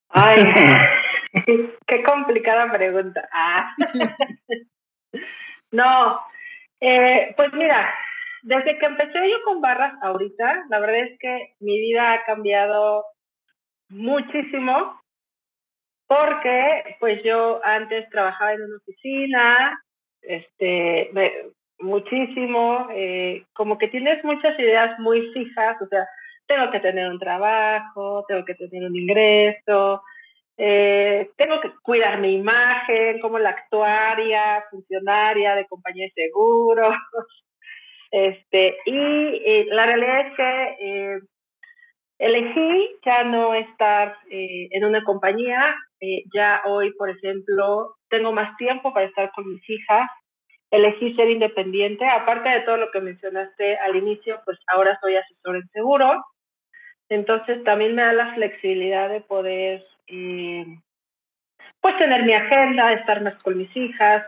S4: Ay, qué complicada pregunta. Ah. no, eh, pues mira, desde que empecé yo con barras ahorita, la verdad es que mi vida ha cambiado muchísimo porque pues yo antes trabajaba en una oficina, este, muchísimo, eh, como que tienes muchas ideas muy fijas, o sea, tengo que tener un trabajo, tengo que tener un ingreso, eh, tengo que cuidar mi imagen como la actuaria, funcionaria de compañía de seguros, Este, y eh, la realidad es que eh, elegí ya no estar eh, en una compañía. ya hoy, por ejemplo, tengo más tiempo para estar con mis hijas. Elegí ser independiente. Aparte de todo lo que mencionaste al inicio, pues ahora soy asesor en seguro. Entonces también me da la flexibilidad de poder pues tener mi agenda, estar más con mis hijas,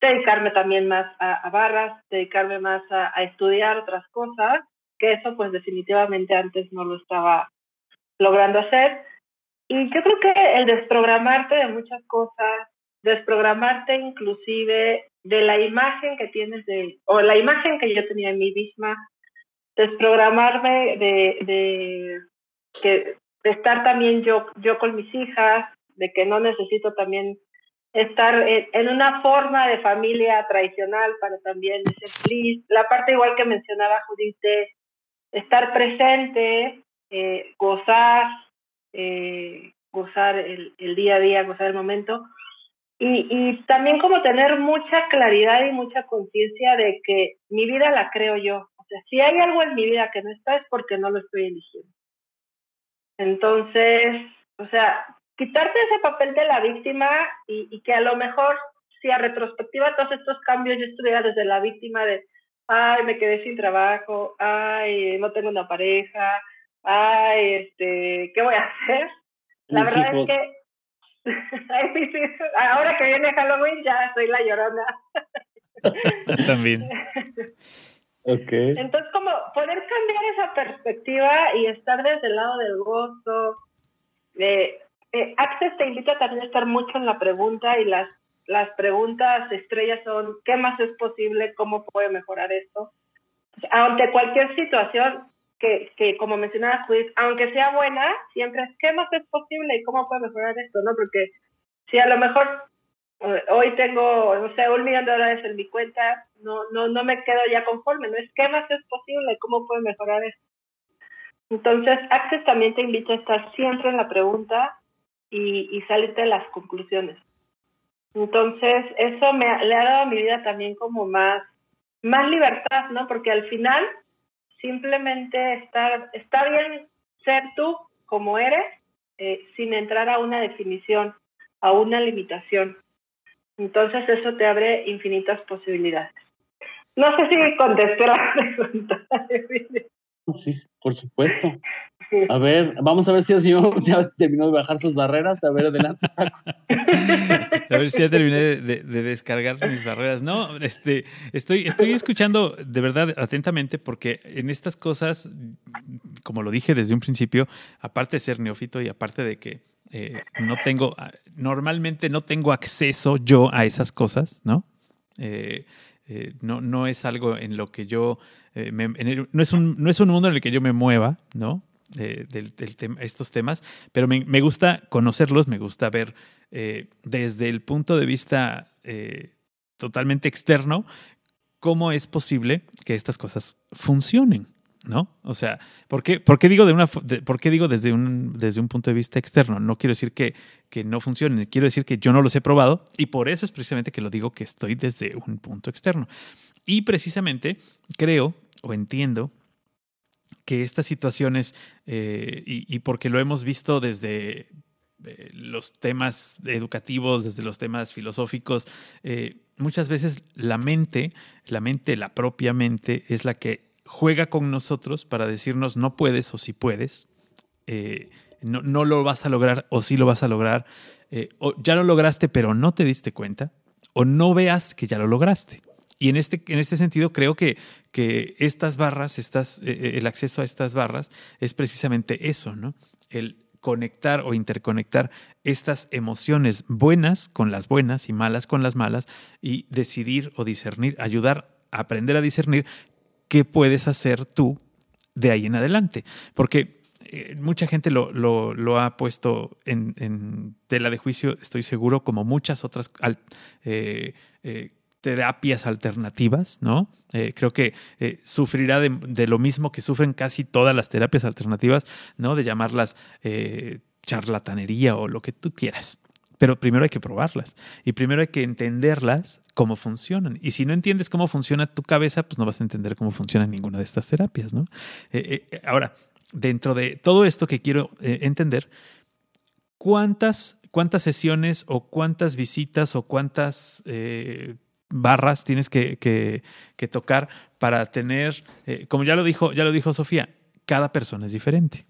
S4: dedicarme también más a, barras, dedicarme más a, estudiar otras cosas, que eso pues definitivamente antes no lo estaba logrando hacer. Y yo creo que el desprogramarte de muchas cosas, desprogramarte inclusive de la imagen que tienes de, o la imagen que yo tenía en mí misma, desprogramarme de, de, que, de estar también yo, yo con mis hijas, de que no necesito también estar en una forma de familia tradicional para también ser feliz. La parte igual que mencionaba Judith de estar presente, eh, gozar, eh, gozar el, día a día, gozar el momento. Y, y también como tener mucha claridad y mucha conciencia de que mi vida la creo yo. O sea, si hay algo en mi vida que no está es porque no lo estoy eligiendo. Entonces, o sea, quitarte ese papel de la víctima y, que a lo mejor, si a retrospectiva todos estos cambios yo estuviera desde la víctima de, ay, me quedé sin trabajo, ay, no tengo una pareja, ay, este, ¿qué voy a hacer? La verdad es que ahora que viene Halloween ya soy la llorona.
S3: También.
S2: Okay.
S4: Entonces, como poder cambiar esa perspectiva y estar desde el lado del gozo, de eh, Access te invita también a estar mucho en la pregunta y las, las preguntas estrellas son, ¿qué más es posible? ¿Cómo puede mejorar esto? Ante cualquier situación que, que como mencionaba Judith, aunque sea buena, siempre es, ¿qué más es posible y cómo puede mejorar esto? ¿no? Porque si a lo mejor hoy tengo, no sé, un millón de dólares en mi cuenta, no, no, no me quedo ya conforme, ¿no? Es qué más es posible, cómo puedo mejorar esto. Entonces, Access también te invita a estar siempre en la pregunta y, y salirte de las conclusiones. Entonces, eso me le ha dado a mi vida también como más, más libertad, ¿no? Porque al final, simplemente estar, está bien ser tú como eres, eh, sin entrar a una definición, a una limitación. Entonces eso te abre infinitas posibilidades. No sé si contesté la pregunta.
S2: Sí, por supuesto. A ver, vamos a ver si el señor ya terminó de bajar sus barreras. A ver, adelante,
S3: A ver si ya terminé de, descargar mis barreras. No, este, estoy, estoy escuchando de verdad atentamente porque en estas cosas, como lo dije desde un principio, aparte de ser neófito y aparte de que eh, no tengo, normalmente no tengo acceso yo a esas cosas, ¿no? Eh, eh, no, no es algo en lo que yo, no, es un, no es un mundo en el que yo me mueva, ¿no? Del, estos temas, pero me, gusta conocerlos, me gusta ver desde el punto de vista totalmente externo cómo es posible que estas cosas funcionen, ¿no? O sea, ¿por qué, por qué digo, de una, ¿por qué digo desde, un, desde un punto de vista externo? No quiero decir que, que no funcione, quiero decir que yo no los he probado y por eso es precisamente que lo digo que estoy desde un punto externo. Y precisamente creo o entiendo que estas situaciones, eh, y, porque lo hemos visto desde eh, los temas educativos, desde los temas filosóficos, eh, muchas veces la mente, la mente, la propia mente, es la que juega con nosotros para decirnos no puedes o si sí puedes, no, no, lo vas a lograr o sí lo vas a lograr, o ya lo lograste pero no te diste cuenta, o no veas que ya lo lograste. Y en este, en este sentido creo que, que estas barras, estas, eh, el acceso a estas barras es precisamente eso, ¿no? El conectar o interconectar estas emociones buenas con las buenas y malas con las malas y decidir o discernir, ayudar a aprender a discernir qué puedes hacer tú de ahí en adelante. Porque eh, mucha gente lo, lo, ha puesto en, tela de juicio, estoy seguro, como muchas otras eh, eh, terapias alternativas, ¿no? creo que sufrirá de, lo mismo que sufren casi todas las terapias alternativas, ¿no? De llamarlas charlatanería o lo que tú quieras. Pero primero hay que probarlas y primero hay que entenderlas cómo funcionan. Y si no entiendes cómo funciona tu cabeza, pues no vas a entender cómo funciona ninguna de estas terapias, ¿no? Eh, eh, ahora, dentro de todo esto que quiero eh, entender, ¿cuántas, ¿cuántas sesiones o cuántas visitas o cuántas barras tienes que, que, tocar para tener, como ya lo dijo, ya lo dijo Sofía, cada persona es diferente.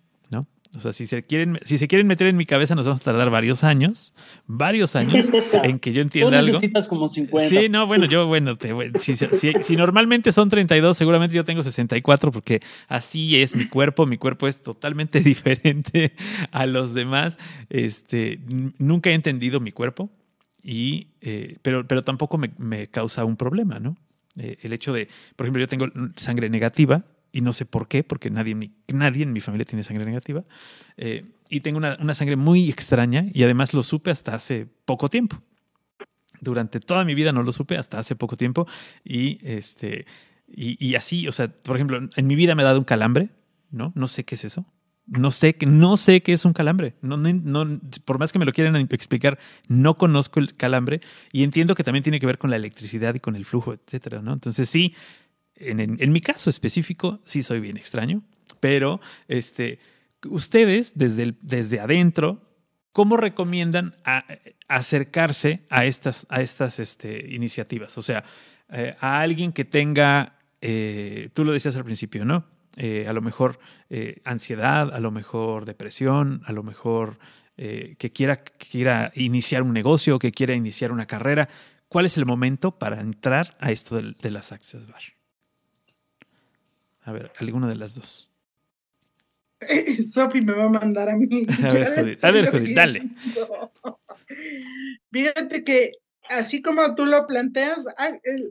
S3: O sea, si se quieren, si se quieren meter en mi cabeza, nos vamos a tardar varios años, varios años en que yo entienda algo.
S2: necesitas como 50.
S3: Sí, no, bueno, yo, bueno, si, si, normalmente son 32, seguramente yo tengo 64 porque así es mi cuerpo. Mi cuerpo es totalmente diferente a los demás. Este, nunca he entendido mi cuerpo y, eh, pero, pero tampoco me, me, causa un problema, ¿no? Eh, el hecho de, por ejemplo, yo tengo sangre negativa, y no sé por qué, porque nadie, nadie en mi familia tiene sangre negativa. Eh, y tengo una, una, sangre muy extraña y además lo supe hasta hace poco tiempo. Durante toda mi vida no lo supe hasta hace poco tiempo y, este, y, y así, o sea, por ejemplo, en mi vida me ha dado un calambre, ¿no? No sé qué es eso. No sé, no sé qué es un calambre. No, no, por más que me lo quieran explicar, no conozco el calambre y entiendo que también tiene que ver con la electricidad y con el flujo, etcétera, ¿no? Entonces sí, en, mi caso específico, sí soy bien extraño, pero este, ustedes desde, desde adentro, ¿cómo recomiendan acercarse a estas, a estas este, iniciativas? O sea, eh, a alguien que tenga, eh, tú lo decías al principio, ¿no? Eh, a lo mejor ansiedad, a lo mejor depresión, a lo mejor que, quiera, quiera iniciar un negocio, que quiera iniciar una carrera. ¿Cuál es el momento para entrar a esto de, de las Access Bar? A ver, alguna de las dos.
S5: Sofi me va a mandar a mí.
S3: A ver, a ver Judith, dale.
S5: Fíjate que así como tú lo planteas,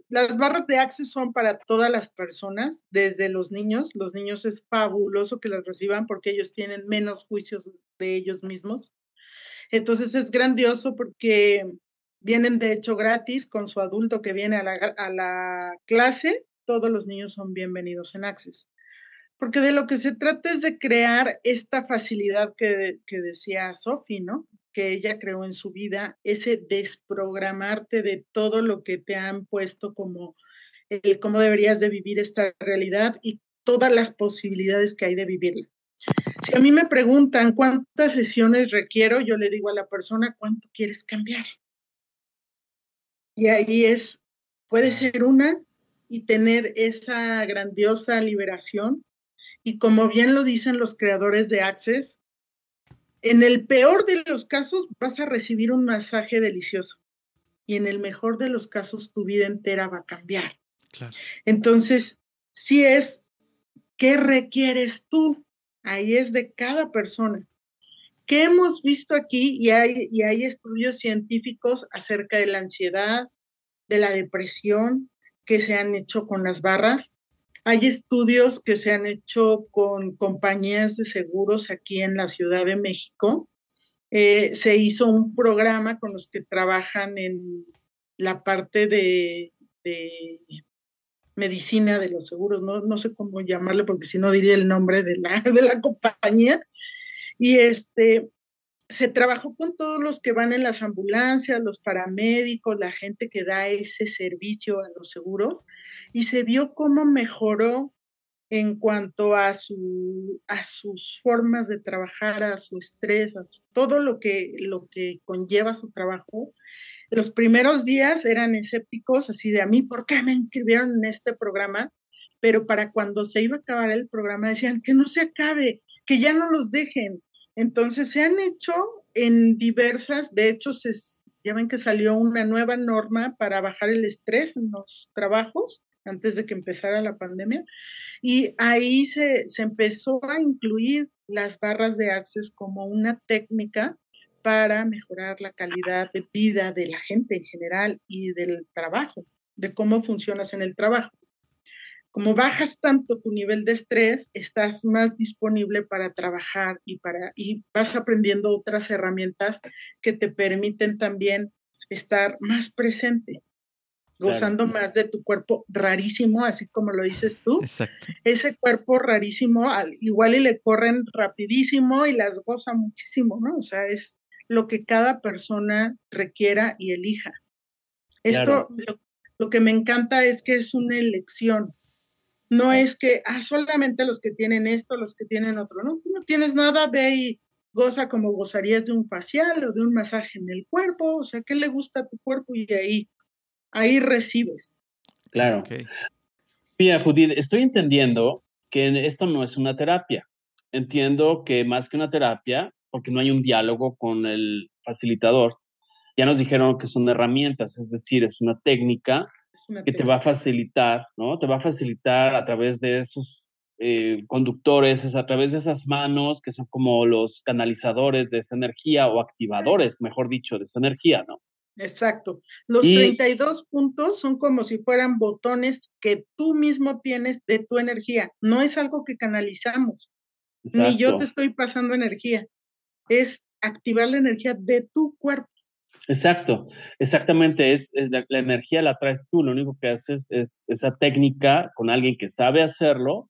S5: las barras de acceso son para todas las personas, desde los niños. Los niños es fabuloso que las reciban porque ellos tienen menos juicios de ellos mismos. Entonces es grandioso porque Vienen de hecho gratis con su adulto que viene a la, a la clase. Todos los niños son bienvenidos en Access. Porque de lo que se trata es de crear esta facilidad que, que decía Sofi, ¿no? Que ella creó en su vida, ese desprogramarte de todo lo que te han puesto como el cómo deberías de vivir esta realidad y todas las posibilidades que hay de vivirla. Si a mí me preguntan cuántas sesiones requiero, yo le digo a la persona cuánto quieres cambiar. Y ahí es, puede ser una y tener esa grandiosa liberación. Y como bien lo dicen los creadores de Access, en el peor de los casos vas a recibir un masaje delicioso. Y en el mejor de los casos tu vida entera va a cambiar. Entonces, si es, ¿qué requieres tú? Ahí es de cada persona. ¿Qué hemos visto aquí? Y hay, y hay estudios científicos acerca de la ansiedad, de la depresión que se han hecho con las barras. Hay estudios que se han hecho con compañías de seguros aquí en la Ciudad de México. Eh, se hizo un programa con los que trabajan en la parte de medicina de los seguros, no, no sé cómo llamarle porque si no diría el nombre de la, de la compañía. Y este, se trabajó con todos los que van en las ambulancias, los paramédicos, la gente que da ese servicio a los seguros, y se vio cómo mejoró en cuanto a, su, a sus formas de trabajar, a su estrés, a todo lo que, lo que conlleva su trabajo, los primeros días eran escépticos, así de a mí, ¿por qué me inscribieron en este programa? Pero para cuando se iba a acabar el programa decían que no se acabe, que ya no los dejen. Entonces se han hecho en diversas, de hecho, se, ya ven que salió una nueva norma para bajar el estrés en los trabajos antes de que empezara la pandemia. Y ahí se, se empezó a incluir las barras de access como una técnica para mejorar la calidad de vida de la gente en general y del trabajo, de cómo funcionas en el trabajo. Como bajas tanto tu nivel de estrés, estás más disponible para trabajar y, para, y vas aprendiendo otras herramientas que te permiten también estar más presente, gozando más de tu cuerpo rarísimo, así como lo dices tú.
S3: Exacto.
S5: Ese cuerpo rarísimo, igual y le corren rapidísimo y las goza muchísimo, ¿no? O sea, es, lo que cada persona requiera y elija. Esto, lo, que me encanta es que es una elección. No es que, ah, solamente los que tienen esto, los que tienen otro. No, tú no tienes nada, ve y goza como gozarías de un facial o de un masaje en el cuerpo. O sea, ¿qué le gusta a tu cuerpo? Y ahí, ahí recibes.
S2: Claro. Mira, Judith, estoy entendiendo que esto no es una terapia. Entiendo que más que una terapia, porque no hay un diálogo con el facilitador. Ya nos dijeron que son herramientas, es decir, es una técnica que te va a facilitar, ¿no? Te va a facilitar a través de esos eh, conductores, es a través de esas manos que son como los canalizadores de esa energía o activadores, mejor dicho, de esa energía, ¿no?
S5: Exacto. Los 32 puntos son como si fueran botones que tú mismo tienes de tu energía. No es algo que canalizamos. Ni yo te estoy pasando energía es activar la energía de tu cuerpo.
S2: Exacto, exactamente, es, la, energía la traes tú, lo único que haces es esa técnica con alguien que sabe hacerlo,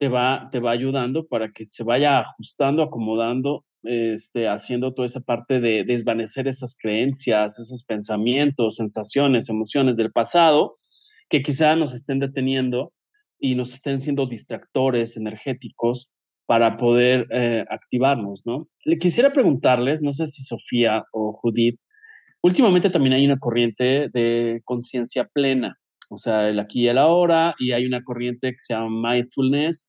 S2: te va, te va ayudando para que se vaya ajustando, acomodando, este, haciendo toda esa parte de desvanecer esas creencias, esos pensamientos, sensaciones, emociones del pasado que quizá nos estén deteniendo y nos estén siendo distractores energéticos para poder eh, activarnos, ¿no? Le quisiera preguntarles, no sé si Sofía o Judith, últimamente también hay una corriente de conciencia plena, o sea, el aquí y el ahora, y hay una corriente que se llama mindfulness,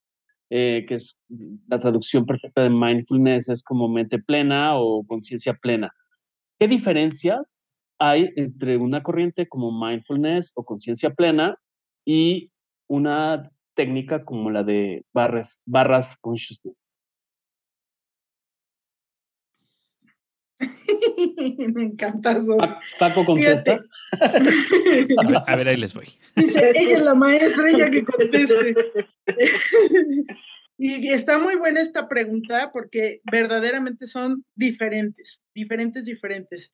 S2: eh, que es la traducción perfecta de mindfulness, es como mente plena o conciencia plena. ¿Qué diferencias hay entre una corriente como mindfulness o conciencia plena y una técnica como la de barras, barras consciousness.
S5: Me encanta eso.
S2: Paco contesta.
S3: A ver, ahí les voy.
S5: Dice, ella es la maestra, ella que conteste. Y está muy buena esta pregunta porque verdaderamente son diferentes, diferentes, diferentes.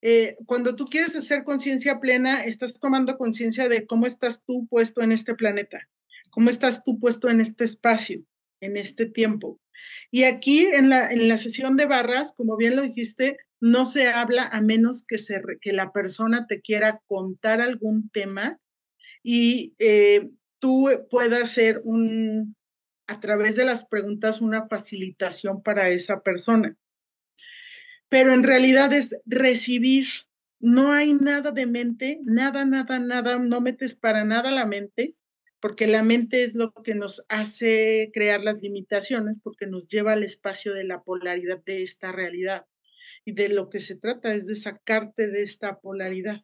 S5: eh, cuando tú quieres hacer conciencia plena, estás tomando conciencia de cómo estás tú puesto en este planeta, cómo estás tú puesto en este espacio, en este tiempo. Y aquí en la, en la sesión de barras, como bien lo dijiste, no se habla a menos que, que la persona te quiera contar algún tema y eh, tú puedas hacer un, a través de las preguntas, una facilitación para esa persona pero en realidad es recibir. No hay nada de mente, nada, nada, nada, no metes para nada la mente, porque la mente es lo que nos hace crear las limitaciones, porque nos lleva al espacio de la polaridad de esta realidad. Y de lo que se trata es de sacarte de esta polaridad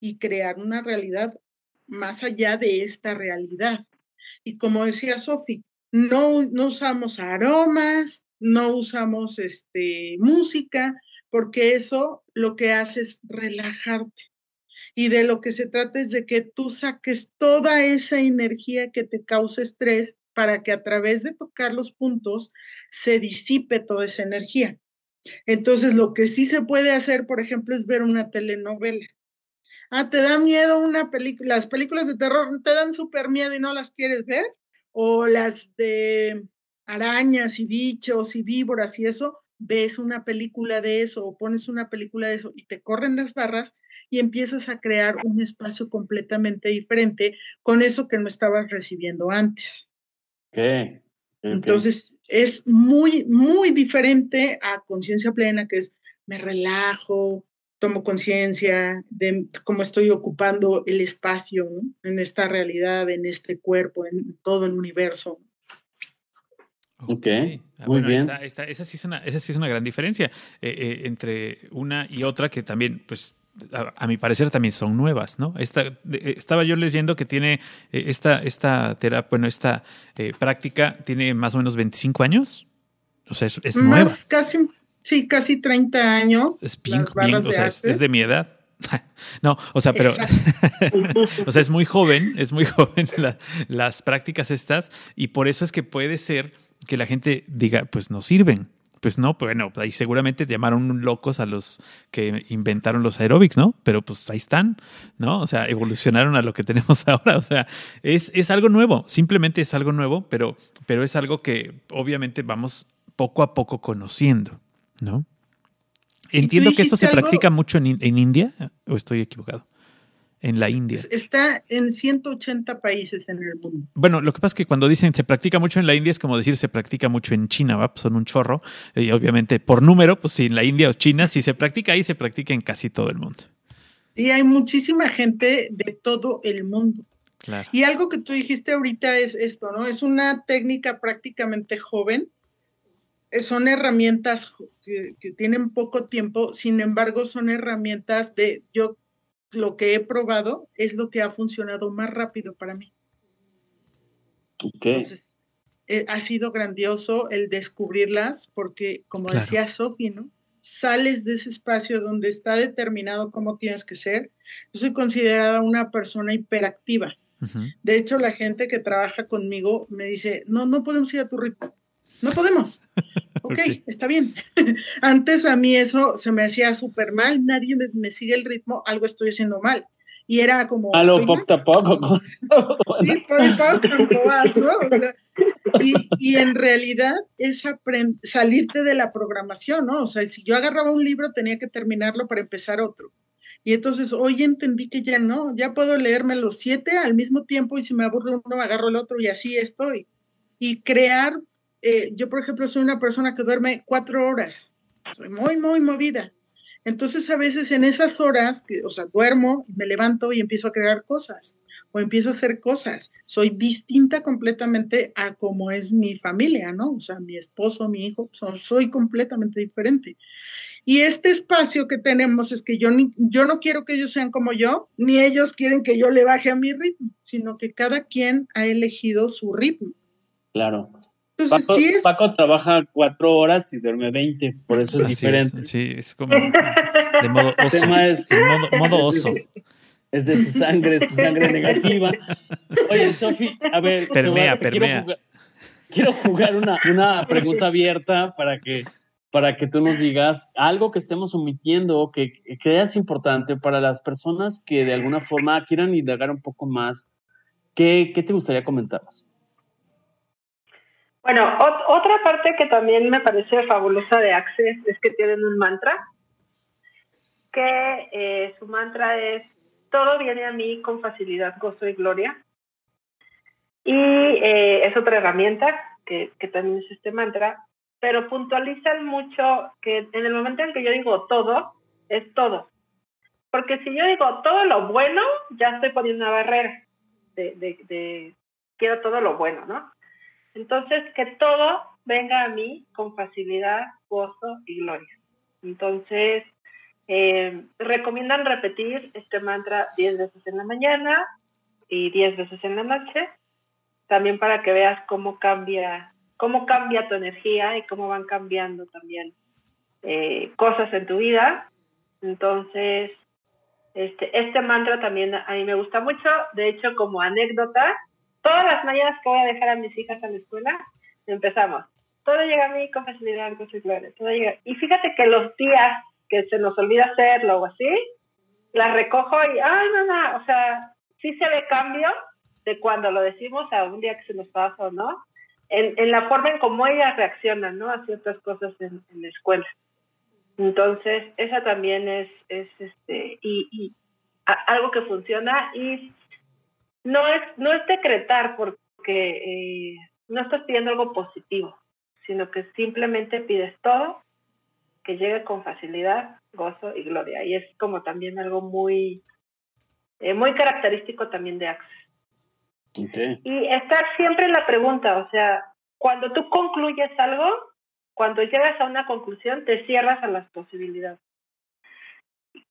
S5: y crear una realidad más allá de esta realidad. Y como decía Sofi, no, usamos aromas, no usamos este, música, porque eso lo que hace es relajarte. Y de lo que se trata es de que tú saques toda esa energía que te causa estrés para que a través de tocar los puntos se disipe toda esa energía. Entonces, lo que sí se puede hacer, por ejemplo, es ver una telenovela. Ah, ¿te da miedo una película? Las películas de terror te dan súper miedo y no las quieres ver. O las de arañas y bichos y víboras y eso, ves una película de eso o pones una película de eso y te corren las barras y empiezas a crear un espacio completamente diferente con eso que no estabas recibiendo antes.
S2: ¿Qué?
S5: Entonces, es muy, muy diferente a conciencia plena, que es me relajo, tomo conciencia de cómo estoy ocupando el espacio en esta realidad, en este cuerpo, en todo el universo.
S2: Ok, ah, muy bien.
S3: esa, sí es una, esa sí es una gran diferencia eh, eh, entre una y otra que también, pues, a, mi parecer también son nuevas, ¿no? Esta, eh, estaba yo leyendo que tiene esta, esta terapia, bueno, esta práctica tiene más o menos 25 años. O sea, es, nueva.
S5: Casi, sí, casi 30 años.
S3: Es bien, o sea, es, de mi edad. No, o sea, pero, o sea, es muy joven, es muy joven las prácticas estas y por eso es que puede ser que la gente diga, pues no sirven. Pues no, bueno, ahí seguramente llamaron locos a los que inventaron los aerobics, ¿no? Pero pues ahí están, ¿no? O sea, evolucionaron a lo que tenemos ahora. O sea, es, es algo nuevo, simplemente es algo nuevo, pero, pero es algo que obviamente vamos poco a poco conociendo, ¿no? Entiendo que esto se practica mucho en, en India, o estoy equivocado en la India.
S5: Está en 180 países en el mundo.
S3: Bueno, lo que pasa es que cuando dicen se practica mucho en la India es como decir se practica mucho en China, ¿va? Pues son un chorro. Y obviamente por número, pues si en la India o China, si se practica ahí, se practica en casi todo el mundo.
S5: Y hay muchísima gente de todo el mundo. Claro. Y algo que tú dijiste ahorita es esto, ¿no? Es una técnica prácticamente joven. Son herramientas que, que tienen poco tiempo, sin embargo, son herramientas de, yo lo que he probado es lo que ha funcionado más rápido para mí. Entonces, eh, ha sido grandioso el descubrirlas porque, como decía Sofi, ¿no? Sales de ese espacio donde está determinado cómo tienes que ser. Yo soy considerada una persona hiperactiva. De hecho, la gente que trabaja conmigo me dice, no, no podemos ir a tu ritmo. No podemos. Ok, está bien. Antes a mí eso se me hacía súper mal, nadie me, sigue el ritmo, algo estoy haciendo mal. Y era como...
S2: A lo poco a poco.
S5: sí, y, y, en realidad es salirte de la programación, ¿no? O sea, si yo agarraba un libro tenía que terminarlo para empezar otro. Y entonces hoy entendí que ya no, ya puedo leerme los siete al mismo tiempo y si me aburro uno agarro el otro y así estoy. Y crear eh, yo, por ejemplo, soy una persona que duerme cuatro horas. Soy muy, muy movida. Entonces, a veces en esas horas, que, o sea, duermo, me levanto y empiezo a crear cosas o empiezo a hacer cosas. Soy distinta completamente a como es mi familia, ¿no? O sea, mi esposo, mi hijo, soy completamente diferente. Y este espacio que tenemos es que yo, yo no quiero que ellos sean como yo, ni ellos quieren que yo le baje a mi ritmo, sino que cada quien ha elegido su ritmo.
S2: Claro. Paco, trabaja cuatro horas y duerme 20, por eso es diferente.
S3: sí, es como de modo oso. Es, modo, oso.
S2: Es de su sangre, su sangre negativa. Oye, Sofi, a ver.
S3: Permea, permea.
S2: Quiero jugar, una, una, pregunta abierta para que para que tú nos digas algo que estemos omitiendo, que creas importante para las personas que de alguna forma quieran indagar un poco más. ¿Qué, qué te gustaría comentarnos?
S4: Bueno, otra parte que también me parece fabulosa de Access es que tienen un mantra, que eh, su mantra es, todo viene a mí con facilidad, gozo y gloria. Y eh, es otra herramienta que, que también es este mantra, pero puntualizan mucho que en el momento en que yo digo todo, es todo. Porque si yo digo todo lo bueno, ya estoy poniendo una barrera de, de, quiero todo lo bueno, ¿no? Entonces, que todo venga a mí con facilidad, gozo y gloria. Entonces, eh, recomiendan repetir este mantra 10 veces en la mañana y 10 veces en la noche, también para que veas cómo cambia cómo cambia tu energía y cómo van cambiando también eh, cosas en tu vida. Entonces, este, este mantra también a mí me gusta mucho. De hecho, como anécdota, todas las mañanas que voy a dejar a mis hijas a la escuela, empezamos. Todo llega a mí con facilidad, con todo llega. Y fíjate que los días que se nos olvida hacerlo o así, las recojo y, ay, no, o sea, sí se ve cambio de cuando lo decimos a un día que se nos pasa o no en, la forma en cómo ellas reaccionan, ¿no? A ciertas cosas en, la escuela. Entonces, esa también es, es este, y, algo que funciona y no es, no es decretar porque eh, no estás pidiendo algo positivo, sino que simplemente pides todo que llegue con facilidad, gozo y gloria. Y es como también algo muy, eh, muy característico también de Access. Y estar siempre en la pregunta, o sea, cuando tú concluyes algo, cuando llegas a una conclusión, te cierras a las posibilidades.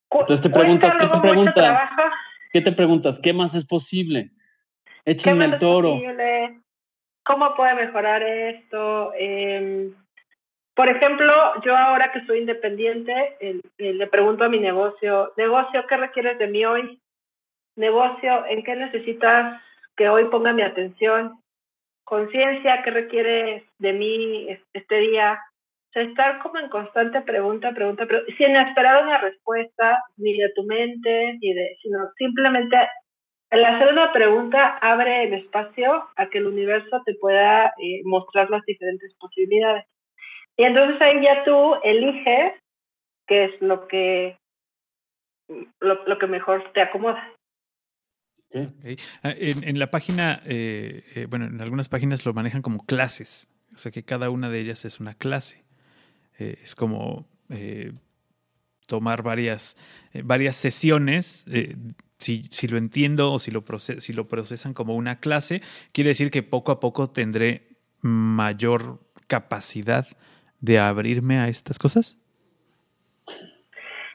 S2: Entonces te preguntas, ¿qué te preguntas? ¿Qué te preguntas? ¿Qué más es posible? Échenme el toro.
S4: ¿Cómo puede mejorar esto? Em, por ejemplo, yo ahora que soy independiente, le pregunto a mi negocio, negocio, ¿qué requieres de mí hoy? Negocio, ¿en qué necesitas que hoy ponga mi atención, conciencia que requiere de mí este día, o sea, estar como en constante pregunta, pregunta, pregunta, sin esperar una respuesta ni de tu mente, ni de, sino simplemente el hacer una pregunta abre el espacio a que el universo te pueda eh, mostrar las diferentes posibilidades. Y entonces ahí ya tú eliges qué es lo que, lo, lo que mejor te acomoda.
S3: Ah, en, la página, eh, eh, bueno, en algunas páginas lo manejan como clases, o sea que cada una de ellas es una clase. Eh, es como tomar varias, varias sesiones. Si, si, lo entiendo o si lo, si lo procesan como una clase, quiere decir que poco a poco tendré mayor capacidad de abrirme a estas cosas.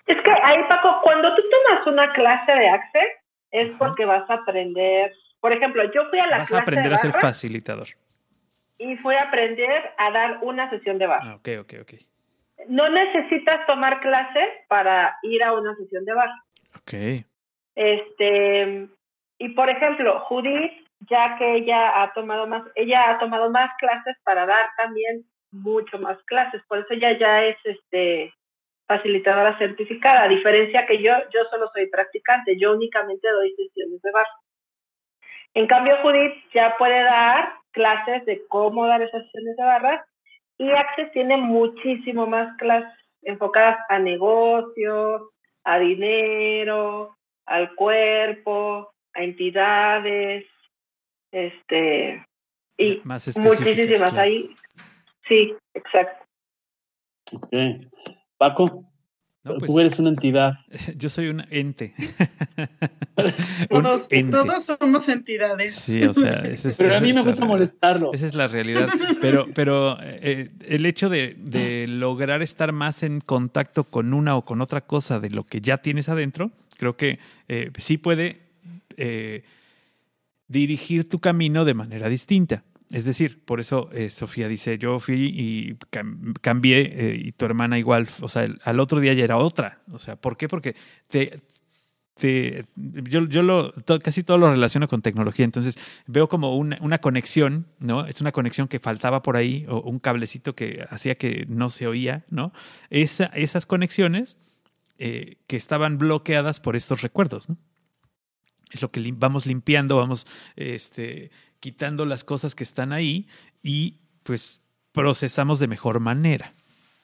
S4: Es que ahí, Paco, cuando tú tomas una clase de Access, es porque vas a aprender. Por ejemplo, yo fui a la
S3: vas a aprender a ser facilitador.
S4: Y fui a aprender a dar una sesión de bar.
S3: Ah, ok, ok, ok.
S4: No necesitas tomar clases para ir a una sesión de bar.
S3: Ok.
S4: Este, y por ejemplo, Judith, ya que ella ha tomado más, ella ha tomado más clases para dar también mucho más clases, por eso ella ya es este facilitadora certificada, a diferencia que yo, yo solo soy practicante, yo únicamente doy sesiones de bar. En cambio, Judith ya puede dar clases de cómo dar esas sesiones de barras y Access tiene muchísimo más clases enfocadas a negocios, a dinero, al cuerpo, a entidades, este, y muchísimas ahí. Sí, exacto.
S2: Okay. Paco, pues, tú eres una entidad.
S3: Yo soy un ente.
S5: todos, todos, somos entidades.
S3: Sí, o sea,
S2: pero a mí me gusta molestarlo.
S3: Esa es la realidad. Pero, pero eh, el hecho de, lograr estar más en contacto con una o con otra cosa de lo que ya tienes adentro, creo que eh, sí puede eh, dirigir tu camino de manera distinta. Es decir, por eso eh, Sofía dice, yo fui y cambié eh, y tu hermana igual, o sea, al otro día ya era otra. O sea, ¿por qué? Porque te, Sí, yo, yo lo, casi todo lo relaciono con tecnología, entonces veo como una, conexión, ¿no? Es una conexión que faltaba por ahí, o un cablecito que hacía que no se oía, ¿no? Esa, esas conexiones eh, que estaban bloqueadas por estos recuerdos, ¿no? Es lo que vamos limpiando, vamos este, quitando las cosas que están ahí y pues procesamos de mejor manera,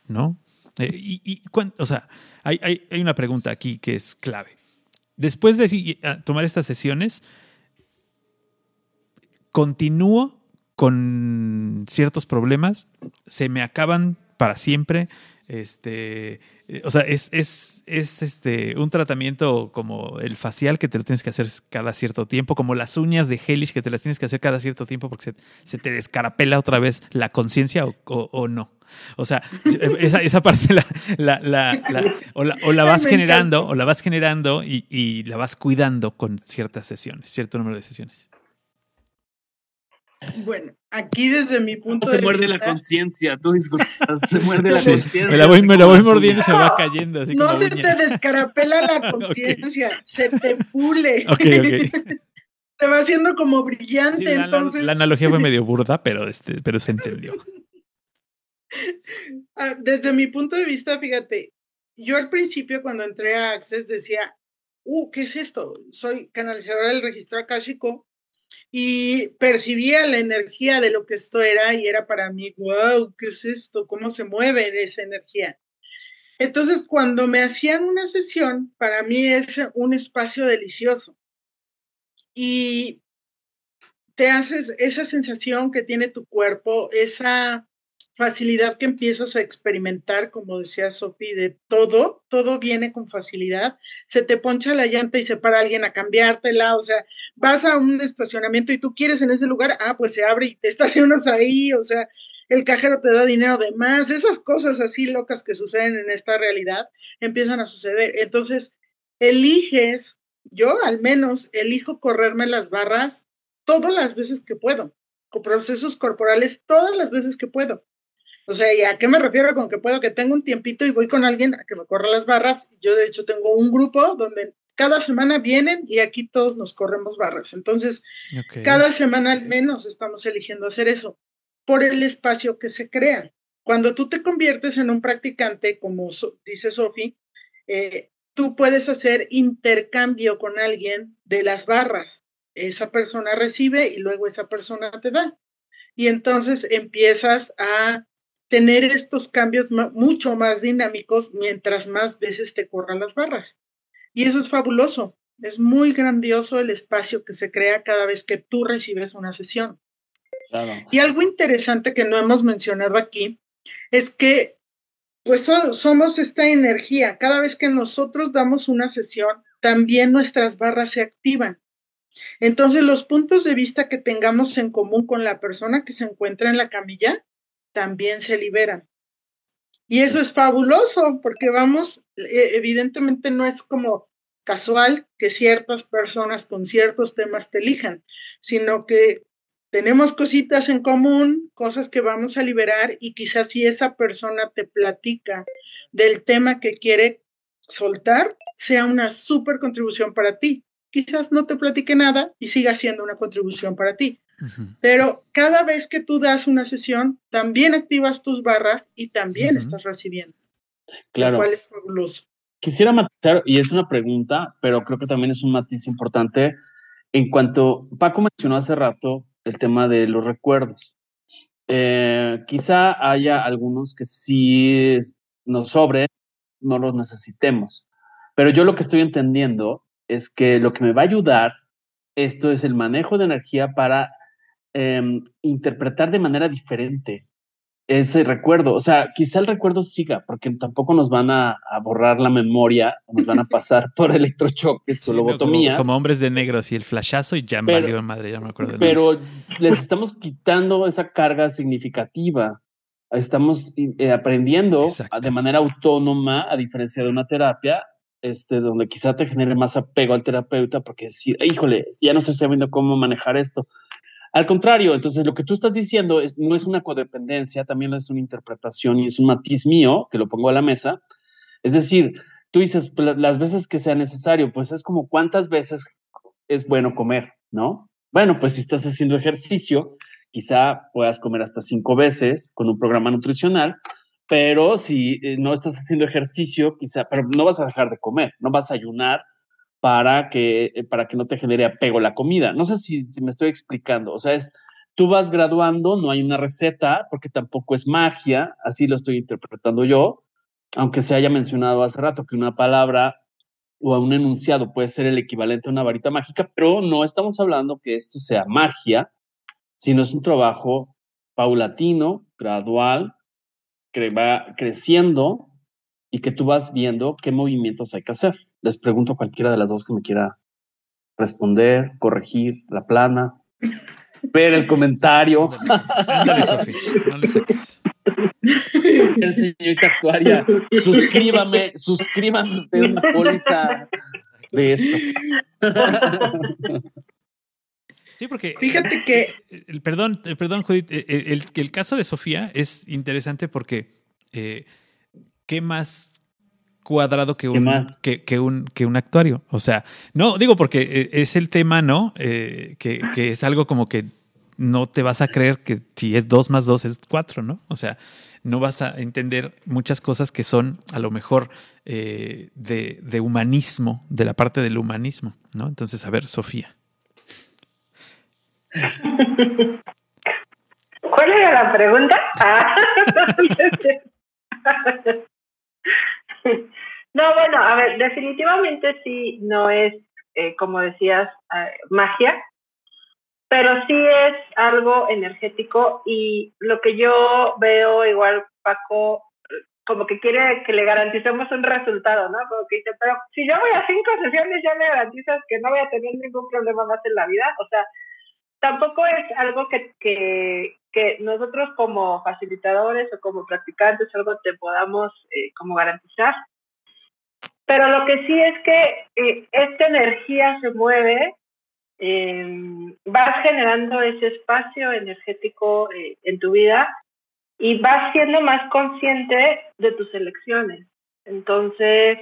S3: ¿no? Eh, y, y o sea, hay, hay, hay una pregunta aquí que es clave después de tomar estas sesiones, continúo con ciertos problemas, se me acaban para siempre. Este, o sea, es, es, es, este, un tratamiento como el facial que te lo tienes que hacer cada cierto tiempo, como las uñas de Hellish que te las tienes que hacer cada cierto tiempo porque se, te descarapela otra vez la conciencia o, no. O sea, esa, esa parte la, la, la, o, la, vas generando, o la vas generando y, y la vas cuidando con ciertas sesiones, cierto número de sesiones.
S5: Bueno, aquí desde mi punto
S2: se muerde la conciencia, tú disculpas, se muerde la conciencia.
S3: Me la voy, me la voy mordiendo y se va cayendo. Así
S5: no se te descarapela la conciencia, se te pule. Se va haciendo como brillante, la, entonces.
S3: La, analogía fue medio burda, pero, este, pero se entendió.
S5: Ah, desde mi punto de vista, fíjate, yo al principio cuando entré a Access decía, uh, ¿qué es esto? Soy canalizadora del registro akáshico y percibía la energía de lo que esto era y era para mí, wow, ¿qué es esto? ¿Cómo se mueve esa energía? Entonces, cuando me hacían una sesión, para mí es un espacio delicioso. Y te haces esa sensación que tiene tu cuerpo, esa facilidad que empiezas a experimentar, como decía Sofi, de todo, todo viene con facilidad. Se te poncha la llanta y se para alguien a cambiártela, o sea, vas a un estacionamiento y tú quieres en ese lugar, ah, pues se abre y te estacionas ahí, o sea, el cajero te da dinero de más, esas cosas así locas que suceden en esta realidad empiezan a suceder. Entonces, eliges, yo al menos elijo correrme las barras todas las veces que puedo, con procesos corporales todas las veces que puedo o sea, ¿y a qué me refiero con que puedo que tengo un tiempito y voy con alguien a que me corra las barras? Yo de hecho tengo un grupo donde cada semana vienen y aquí todos nos corremos barras. Entonces, cada semana al menos estamos eligiendo hacer eso por el espacio que se crea. Cuando tú te conviertes en un practicante, como dice Sofi, eh, tú puedes hacer intercambio con alguien de las barras. Esa persona recibe y luego esa persona te da. Y entonces empiezas a tener estos cambios mucho más dinámicos mientras más veces te corran las barras. Y eso es fabuloso. Es muy grandioso el espacio que se crea cada vez que tú recibes una sesión. Y algo interesante que no hemos mencionado aquí es que pues somos esta energía. Cada vez que nosotros damos una sesión, también nuestras barras se activan. Entonces, los puntos de vista que tengamos en común con la persona que se encuentra en la camilla también se liberan. Y eso es fabuloso porque vamos, e, evidentemente no es como casual que ciertas personas con ciertos temas te elijan, sino que tenemos cositas en común, cosas que vamos a liberar y quizás si esa persona te platica del tema que quiere soltar, sea una súper contribución para ti. Quizás no te platique nada y siga siendo una contribución para ti. Pero cada vez que tú das una sesión, también activas tus barras y también estás recibiendo. Claro. Lo cual es fabuloso.
S2: Quisiera matizar, y es una pregunta, pero creo que también es un matiz importante, en cuanto Paco mencionó hace rato el tema de los recuerdos. Eh, quizá haya algunos que sí nos sobre, no los necesitemos, pero yo lo que estoy entendiendo es que lo que me va a ayudar esto es el manejo de energía para Em, interpretar de manera diferente ese recuerdo. O sea, quizá el recuerdo siga, porque tampoco nos van a, borrar la memoria, nos van a pasar por electrochoques o lobotomías.
S3: como, hombres de negro, así el flashazo y ya me madre, ya me acuerdo.
S2: pero les estamos quitando esa carga significativa. Estamos eh, aprendiendo de manera autónoma, a diferencia de una terapia, este, donde quizá te genere más apego al terapeuta, porque decir, híjole, ya no estoy sabiendo cómo manejar esto. Al contrario, entonces lo que tú estás diciendo es, no es una codependencia, también es una interpretación y es un matiz mío que lo pongo a la mesa. Es decir, tú dices, pues, las veces que sea necesario, pues es como cuántas veces es bueno comer, ¿no? Bueno, pues si estás haciendo ejercicio, quizá puedas comer hasta cinco veces con un programa nutricional, pero si eh, no estás haciendo ejercicio, quizá, pero no vas a dejar de comer, no vas a ayunar para que, eh, para que no te genere apego la comida. No sé si, si me estoy explicando, o sea, es, tú vas graduando, no hay una receta, porque tampoco es magia, así lo estoy interpretando yo, aunque se haya mencionado hace rato que una palabra o un enunciado puede ser el equivalente a una varita mágica, pero no estamos hablando que esto sea magia, sino es un trabajo paulatino, gradual, que va creciendo y que tú vas viendo qué movimientos hay que hacer. Les pregunto a cualquiera de las dos que me quiera responder, corregir la plana, ver el comentario. Ándale, no le saques. El señorita actuaria, suscríbame, suscríbame usted una póliza de estas.
S3: Sí, porque.
S5: Fíjate que.
S3: El, perdón, perdón, Judith. El, el, caso de Sofía es interesante porque. Eh, ¿Qué más cuadrado que un, que, que, un, que un actuario? O sea, no, digo porque eh, es el tema, ¿no? Eh, que, que es algo como que no te vas a creer que si es dos más dos es cuatro, ¿no? O sea, no vas a entender muchas cosas que son a lo mejor de, de, humanismo, de la parte del humanismo, ¿no? Entonces, a ver, Sofía.
S4: ¿Cuál era la pregunta? Ah. no, bueno, a ver, definitivamente sí, no es, eh, como decías, eh, magia, pero sí es algo energético y lo que yo veo, igual Paco, como que quiere que le garanticemos un resultado, ¿no? Como que dice, pero si yo voy a cinco sesiones, ya me garantizas que no voy a tener ningún problema más en la vida. O sea, tampoco es algo que, que, que, nosotros como facilitadores o como practicantes algo te podamos eh, como garantizar. Pero lo que sí es que eh, esta energía se mueve, eh, vas generando ese espacio energético eh, en tu vida y vas siendo más consciente de tus elecciones. Entonces,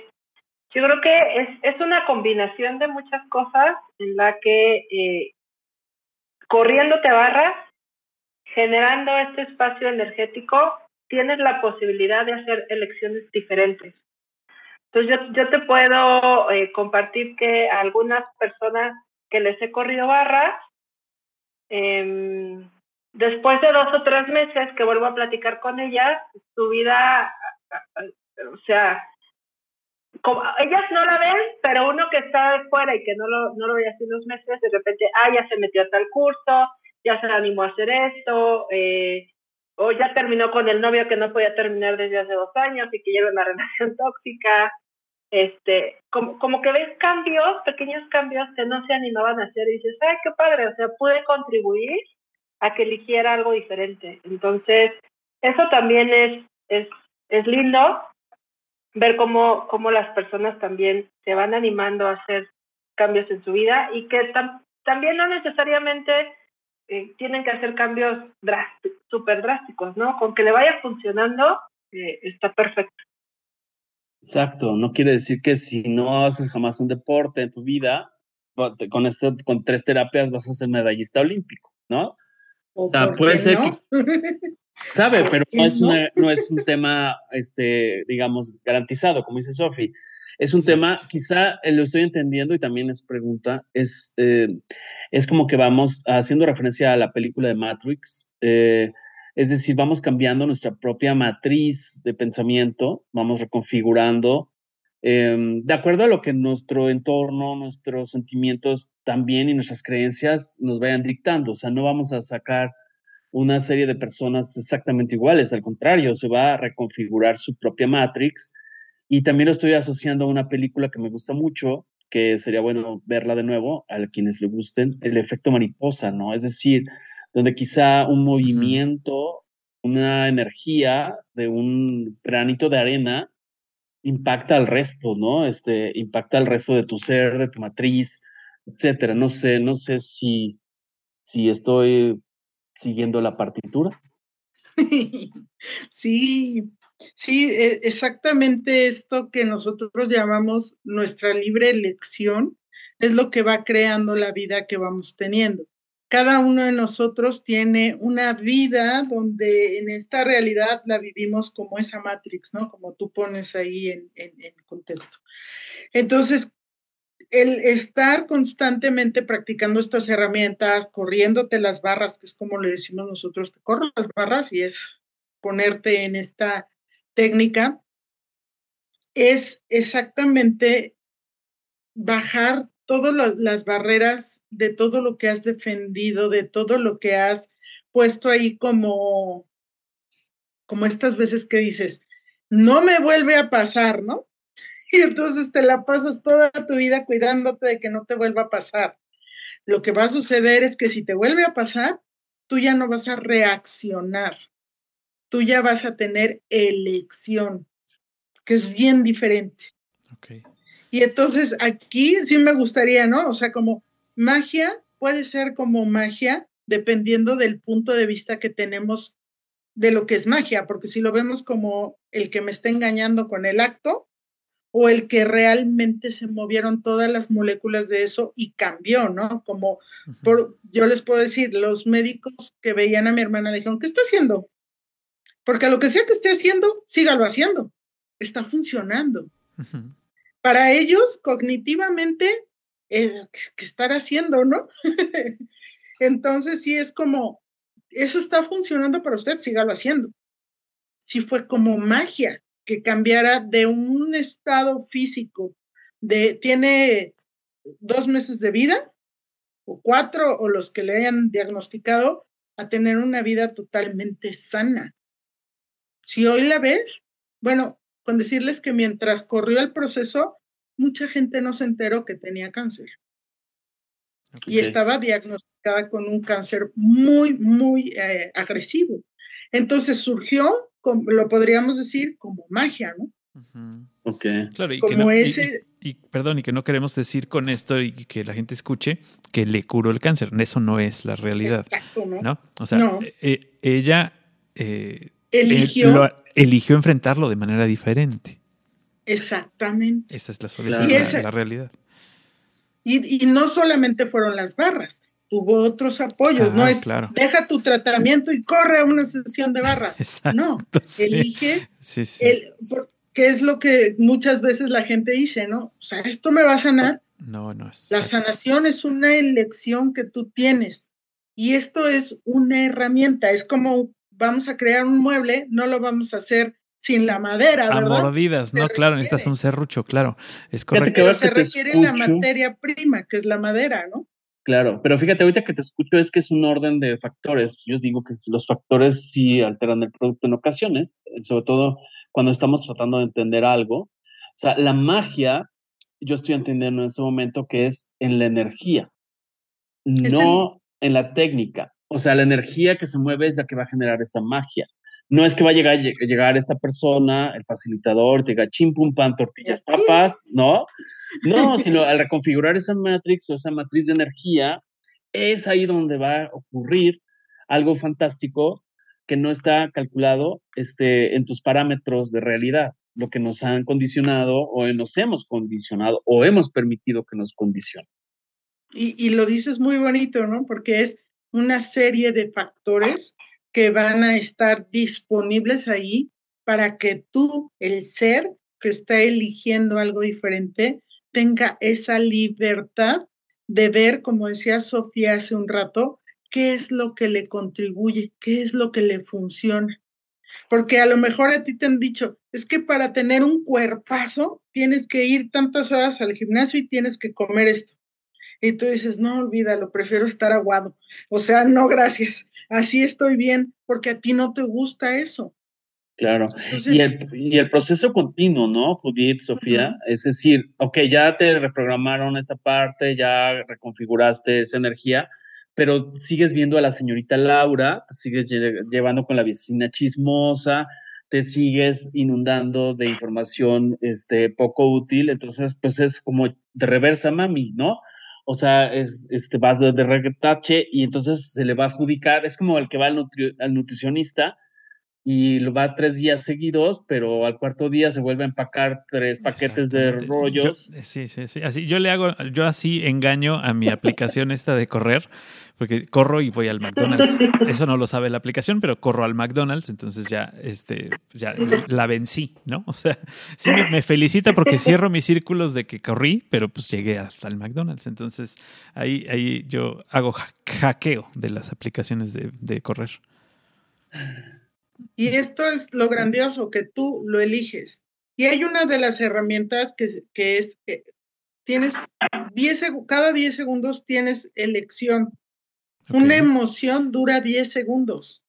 S4: yo creo que es, es una combinación de muchas cosas en la que corriendo te barras, generando este espacio energético, tienes la posibilidad de hacer elecciones diferentes. Entonces yo, yo te puedo eh, compartir que algunas personas que les he corrido barras, eh, después de dos o tres meses que vuelvo a platicar con ellas, su vida, o sea, como, ellas no la ven, pero uno que está de fuera y que no lo, no lo ve hace unos meses, de repente, ah, ya se metió a tal curso, ya se animó a hacer esto, eh, o ya terminó con el novio que no podía terminar desde hace dos años y que lleva una relación tóxica. Este, como, como que ves cambios, pequeños cambios que no se animaban a hacer y dices, ay, qué padre, o sea, pude contribuir a que eligiera algo diferente. Entonces, eso también es, es, es lindo ver cómo, cómo las personas también se van animando a hacer cambios en su vida y que también no necesariamente eh, tienen que hacer cambios súper drásticos, ¿no? Con que le vaya funcionando, eh, está perfecto.
S2: Exacto, no quiere decir que si no haces jamás un deporte en tu vida, con, esto, con tres terapias vas a ser medallista olímpico, ¿no?
S5: O, sea, puede ser que
S2: Sabe, pero no es, no es un tema, este, digamos, garantizado, como dice Sofi. Es un tema, quizá eh, lo estoy entendiendo y también es pregunta, es, eh, es como que vamos haciendo referencia a la película de Matrix, eh, es decir, vamos cambiando nuestra propia matriz de pensamiento, vamos reconfigurando em, de acuerdo a lo que nuestro entorno, nuestros sentimientos también y nuestras creencias nos vayan dictando. O sea, no vamos a sacar una serie de personas exactamente iguales, al contrario, se va a reconfigurar su propia Matrix. Y también lo estoy asociando a una película que me gusta mucho, que sería bueno verla de nuevo, a quienes le gusten, el efecto mariposa, ¿no? Es decir, donde quizá un movimiento, una energía de un granito de arena impacta al resto, ¿no? Este, impacta al resto de tu ser, de tu matriz, etcétera. No sé, no sé si, si estoy siguiendo la partitura.
S5: Sí, Sí, e, exactamente esto que nosotros llamamos nuestra libre elección es lo que va creando la vida que vamos teniendo. Cada uno de nosotros tiene una vida donde en esta realidad la vivimos como esa Matrix, ¿no? Como tú pones ahí en, en, en contexto. Entonces, el estar constantemente practicando estas herramientas, corriéndote las barras, que es como le decimos nosotros, te corro las barras y es ponerte en esta técnica, es exactamente bajar todas las barreras de todo lo que has defendido, de todo lo que has puesto ahí como, como estas veces que dices, no me vuelve a pasar, ¿no? y entonces te la pasas toda tu vida cuidándote de que no te vuelva a pasar. Lo que va a suceder es que si te vuelve a pasar, tú ya no vas a reaccionar, tú ya vas a tener elección, que es bien diferente. Okay. Y entonces aquí sí me gustaría, ¿no? O sea, como magia puede ser como magia dependiendo del punto de vista que tenemos de lo que es magia, porque si lo vemos como el que me está engañando con el acto, o el que realmente se movieron todas las moléculas de eso y cambió, ¿no? Como por, yo les puedo decir, los médicos que veían a mi hermana le dijeron, ¿qué está haciendo? Porque lo que sea que esté haciendo, sígalo haciendo. Está funcionando. Para ellos, cognitivamente, eh, ¿qué estar haciendo, no? Entonces, sí es como, eso está funcionando para usted, sígalo haciendo. Sí fue como magia que cambiara de un estado físico de tiene dos meses de vida o cuatro o los que le hayan diagnosticado a tener una vida totalmente sana. Si hoy la ves, bueno, con decirles que mientras corrió el proceso, mucha gente no se enteró que tenía cáncer. Y estaba diagnosticada con un cáncer muy, muy eh, agresivo. Entonces surgió lo podríamos decir como magia, ¿no?
S2: Ok.
S3: Claro, y que no, ese... y, perdón, y que no queremos decir con esto y que la gente escuche que le curó el cáncer. Eso no es la realidad. Exacto, ¿no? O sea, eh, ella eh,
S5: eligió,
S3: eligió enfrentarlo de manera diferente.
S5: Exactamente.
S3: Esa es la la, realidad.
S5: Y, y, no solamente fueron las barras, tuvo otros apoyos, no es deja tu tratamiento y corre a una sesión de barras. no, elige El, qué es lo que muchas veces la gente dice, ¿no? O sea, esto me va a sanar.
S3: No, no.
S5: Es la sanación es una elección que tú tienes y esto es una herramienta, es como vamos a crear un mueble, no lo vamos a hacer sin la madera, ¿verdad?
S3: A mordidas, no, claro, necesitas un serrucho, claro, es correcto.
S5: Pero se requiere la materia prima, que es la madera, ¿no?
S2: Claro, pero fíjate, ahorita que te escucho es que es un orden de factores. Yo os digo que los factores sí alteran el producto en ocasiones, sobre todo cuando estamos tratando de entender algo. O sea, la magia, yo estoy entendiendo en este momento que es en la energía, no en la técnica. O sea, la energía que se mueve es la que va a generar esa magia. No es que va a llegar, llegar esta persona, el facilitador, te diga chim pum pan, tortillas, papas, ¿no? No, sino al reconfigurar esa matrix o esa matriz de energía, es ahí donde va a ocurrir algo fantástico que no está calculado este, en tus parámetros de realidad, lo que nos han condicionado o nos hemos condicionado o hemos permitido que nos condicionen.
S5: Y, y lo dices muy bonito, ¿no? Porque es una serie de factores que van a estar disponibles ahí para que tú, el ser que está eligiendo algo diferente, tenga esa libertad de ver, como decía Sofía hace un rato, qué es lo que le contribuye, qué es lo que le funciona. Porque a lo mejor a ti te han dicho, es que para tener un cuerpazo tienes que ir tantas horas al gimnasio y tienes que comer esto. Y tú dices, no, olvídalo, prefiero estar aguado. O sea, no, gracias. Así estoy bien, porque a ti no te gusta eso.
S2: Claro. y, el, y, el, proceso continuo, ¿no, Judith, Sofía? Es decir, ok, ya te reprogramaron esa parte, ya reconfiguraste esa energía, pero sigues viendo a la señorita Laura, te sigues llevando con la vecina chismosa, te sigues inundando de información este, poco útil, entonces pues es como de reversa mami, ¿no? O sea, es, este, vas de, de y entonces se le va a adjudicar, es como el que va al, al nutricionista y lo va tres días seguidos, pero al cuarto día se vuelve a empacar tres paquetes de rollos.
S3: sí, sí, sí. Así, yo le hago, yo así engaño a mi aplicación esta de correr, porque corro y voy al McDonald's. Eso no lo sabe la aplicación, pero corro al McDonald's, entonces ya, este, ya la vencí, ¿no? O sea, sí me, felicita porque cierro mis círculos de que corrí, pero pues llegué hasta el McDonald's. Entonces ahí, ahí yo hago hackeo de las aplicaciones de, de correr.
S5: Y esto es lo grandioso, que tú lo eliges. Y hay una de las herramientas que, que es, eh, tienes 10, cada 10 segundos tienes elección. Una emoción dura 10 segundos.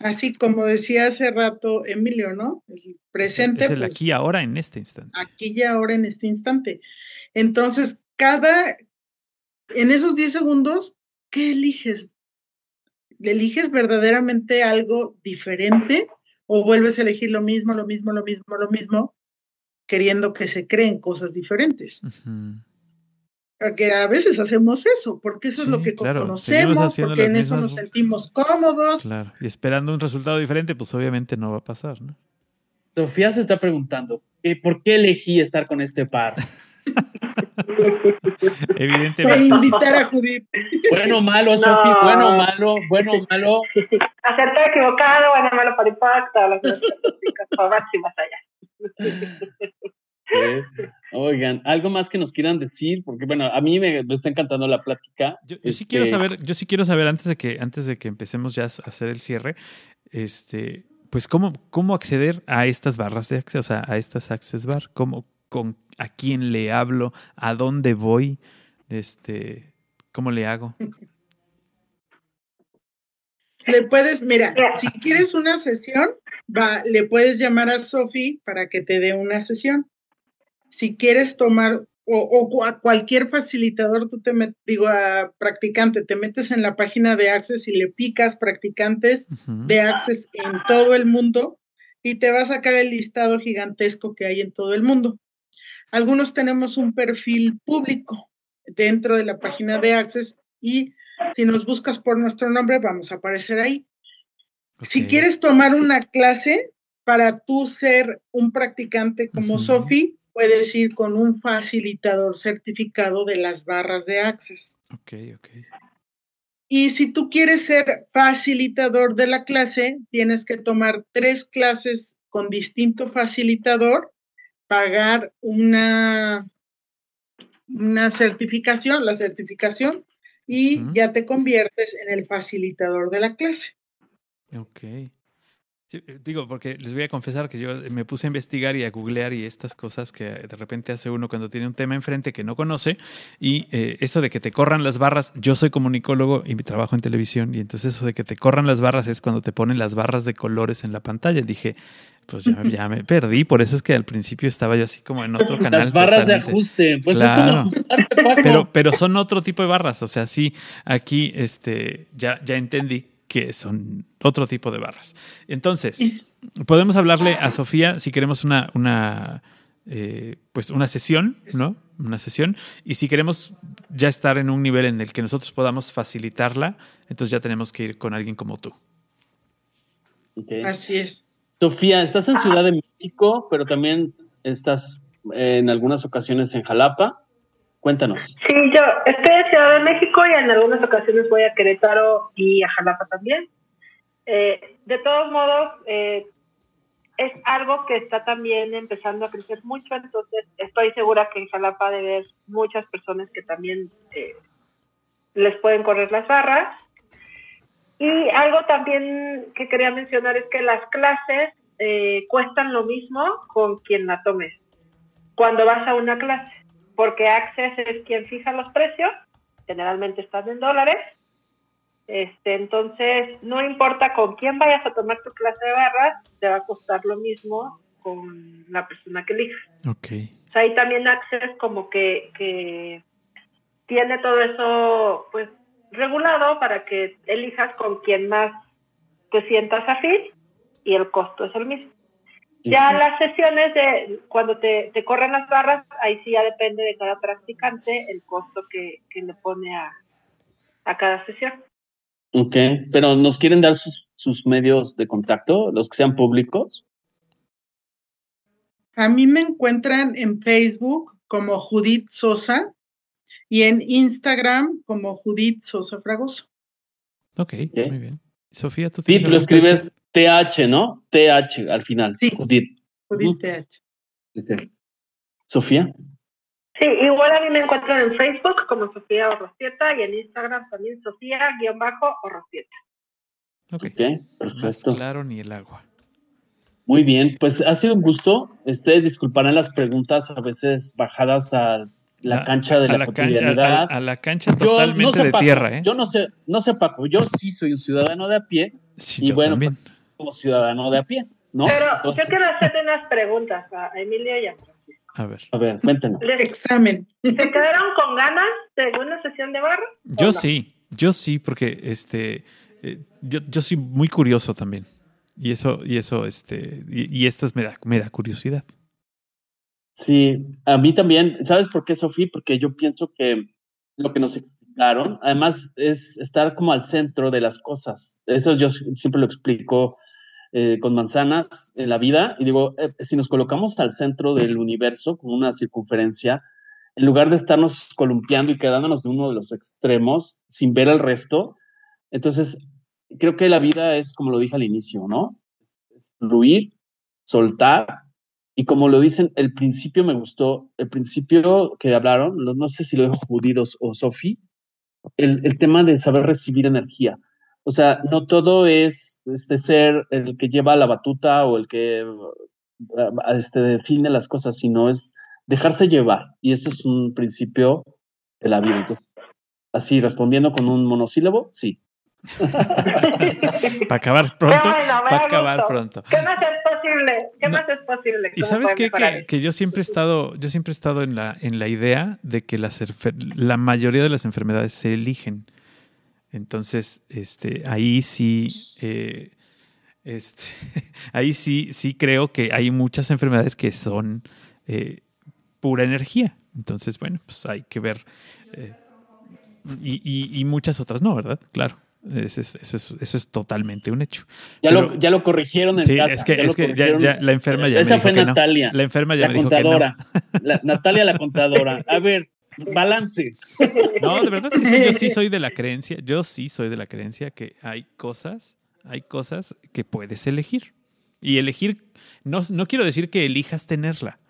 S5: Así como decía hace rato Emilio, ¿no? El presente.
S3: Es el pues, aquí ahora en este instante.
S5: Aquí y ahora en este instante. Entonces, cada, en esos 10 segundos, ¿qué eliges? Eliges verdaderamente algo diferente o vuelves a elegir lo mismo, lo mismo, lo mismo, lo mismo, queriendo que se creen cosas diferentes. Que a veces hacemos eso, porque eso es lo que conocemos, porque en eso nos sentimos cómodos.
S3: Claro, y esperando un resultado diferente, pues obviamente no va a pasar, ¿no?
S2: Sofía se está preguntando, ¿por qué elegí estar con este par?
S3: Evidentemente.
S5: invitar a Judith.
S2: Bueno, malo, no. Sofi, bueno, malo, bueno, malo.
S4: Acertado, equivocado, bueno, malo para impacto, las máximas allá.
S2: Oigan, algo más que nos quieran decir, porque bueno, a mí me, está encantando la plática.
S3: Yo, sí quiero este saber, yo sí quiero saber antes de que antes de que empecemos ya a hacer el cierre, este, pues cómo cómo acceder a estas barras de acceso, o sea, a estas access bar, cómo con a quién le hablo, a dónde voy, este, ¿cómo le hago?
S5: Le puedes, mira, si quieres una sesión, va, le puedes llamar a Sofi para que te dé una sesión. Si quieres tomar o, a cualquier facilitador, tú te digo a practicante, te metes en la página de Access y le picas practicantes de Access en todo el mundo y te va a sacar el listado gigantesco que hay en todo el mundo. Algunos tenemos un perfil público dentro de la página de Access y si nos buscas por nuestro nombre vamos a aparecer ahí. Si quieres tomar una clase para tú ser un practicante como Sofi, puedes ir con un facilitador certificado de las barras de Access.
S3: Ok, ok.
S5: Y si tú quieres ser facilitador de la clase, tienes que tomar tres clases con distinto facilitador pagar una, una certificación, la certificación, y ya te conviertes en el facilitador de la clase.
S3: Ok. Eh, digo, porque les voy a confesar que yo me puse a investigar y a googlear y estas cosas que de repente hace uno cuando tiene un tema enfrente que no conoce. Y eh, eso de que te corran las barras, yo soy comunicólogo y trabajo en televisión. Y entonces eso de que te corran las barras es cuando te ponen las barras de colores en la pantalla. Dije, pues ya, me perdí. Por eso es que al principio estaba yo así como en otro canal.
S2: Las barras de ajuste. Pues
S3: claro. pero, pero son otro tipo de barras. O sea, sí, aquí este, ya, ya entendí que son otro tipo de barras. Entonces, podemos hablarle a Sofía si queremos una, una, eh, pues una sesión, ¿no? Una sesión. Y si queremos ya estar en un nivel en el que nosotros podamos facilitarla, entonces ya tenemos que ir con alguien como tú.
S5: Así es.
S2: Sofía, estás en Ciudad de México, pero también estás en algunas ocasiones en Jalapa. Cuéntanos.
S4: Sí, yo estoy en Ciudad de México y en algunas ocasiones voy a Querétaro y a Jalapa también. Eh, de todos modos, eh, es algo que está también empezando a crecer mucho, entonces estoy segura que en Jalapa debe haber muchas personas que también eh, les pueden correr las barras. Y algo también que quería mencionar es que las clases cuestan lo mismo con quien la tomes. Cuando vas a una clase, porque Access es quien fija los precios, generalmente están en dólares. Este, entonces, no importa con quién vayas a tomar tu clase de barras, te va a costar lo mismo con la persona que elijas.
S3: Okay.
S4: O sea, ahí también Access como que, que tiene todo eso pues regulado para que elijas con quien más te sientas afín y el costo es el mismo. Ya las sesiones de cuando te, te, corren las barras, ahí sí ya depende de cada practicante el costo que, que le pone a, a cada sesión.
S2: Ok, pero nos quieren dar sus sus medios de contacto, los que sean públicos?
S5: A mí me encuentran en Facebook como Judith Sosa y en Instagram como Judith Sosa Fragoso.
S3: Ok, muy bien. Sofía, tú
S2: Sí, lo escribes TH, ¿no? TH al final.
S5: Sí.
S2: Judith.
S5: Judith TH.
S2: Sofía.
S4: Sí, igual a mí me encuentran en Facebook como Sofía Orrosieta y en Instagram también Sofía-Orrosieta.
S3: Ok,
S2: okay perfecto.
S3: Más claro ni el agua.
S2: Muy bien, pues ha sido un gusto. Ustedes disculparán las preguntas a veces bajadas a la, cancha de la, cotidianidad.
S3: a, la cancha totalmente de tierra, ¿eh?
S2: Yo no sé, no sé, Paco, yo sí soy un ciudadano de a pie.
S3: Sí, y bueno, pues,
S2: como ciudadano de a pie, ¿no?
S4: Pero yo quiero hacerte unas preguntas a Emilio y a
S3: a ver.
S2: A ver, cuéntanos.
S5: Examen.
S4: ¿Se quedaron con ganas de una sesión de barra?
S3: Yo sí, yo sí, porque este, eh, yo, yo soy muy curioso también. Y eso, y eso, este, y, esto me da, me da curiosidad.
S2: Sí, a mí también. ¿Sabes por qué, Sofía? Porque yo pienso que lo que nos explicaron, además, es estar como al centro de las cosas. Eso yo siempre lo explico eh, con manzanas en la vida. Y digo, eh, si nos colocamos al centro del universo, con una circunferencia, en lugar de estarnos columpiando y quedándonos de uno de los extremos sin ver al resto, entonces creo que la vida es como lo dije al inicio, ¿no? Fluir, soltar. Y como lo dicen, el principio me gustó, el principio que hablaron, no sé si lo dijo Judidos o Sofi, el, el tema de saber recibir energía. O sea, no todo es este ser el que lleva la batuta o el que este, define las cosas, sino es dejarse llevar. Y eso es un principio de la vida. Entonces, así, respondiendo con un monosílabo, sí.
S3: Para acabar pronto. para acabar pronto.
S4: ¿Qué más es posible? ¿Qué más es posible?
S3: Y sabes qué? Que, que, yo siempre he estado, yo siempre he estado en la, en la idea de que las, la mayoría de las enfermedades se eligen. Entonces, este, ahí sí, eh, este, ahí sí, sí creo que hay muchas enfermedades que son eh, pura energía. Entonces, bueno, pues hay que ver. Eh, y, muchas otras no, ¿verdad? Claro. Eso es, eso es, totalmente un hecho.
S2: Ya, lo, ya lo corrigieron en
S3: sí, Es que, es que ya, la enferma ya Esa me dijo fue
S2: Natalia.
S3: La enferma ya
S2: la
S3: me
S2: contadora. dijo que no. Natalia la contadora. A ver, balance.
S3: No, de verdad que sí, yo sí soy de la creencia, yo sí soy de la creencia que hay cosas, hay cosas que puedes elegir. Y elegir, no, no quiero decir que elijas tenerla,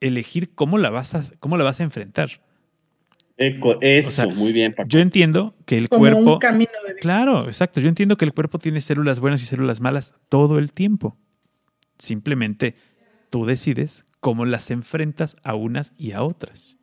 S3: elegir cómo la vas a, cómo la vas a enfrentar.
S2: Eso, muy bien.
S3: Yo entiendo que el cuerpo. Claro, exacto. Yo entiendo que el cuerpo tiene células buenas y células malas todo el tiempo. Simplemente tú decides cómo las enfrentas a unas y a otras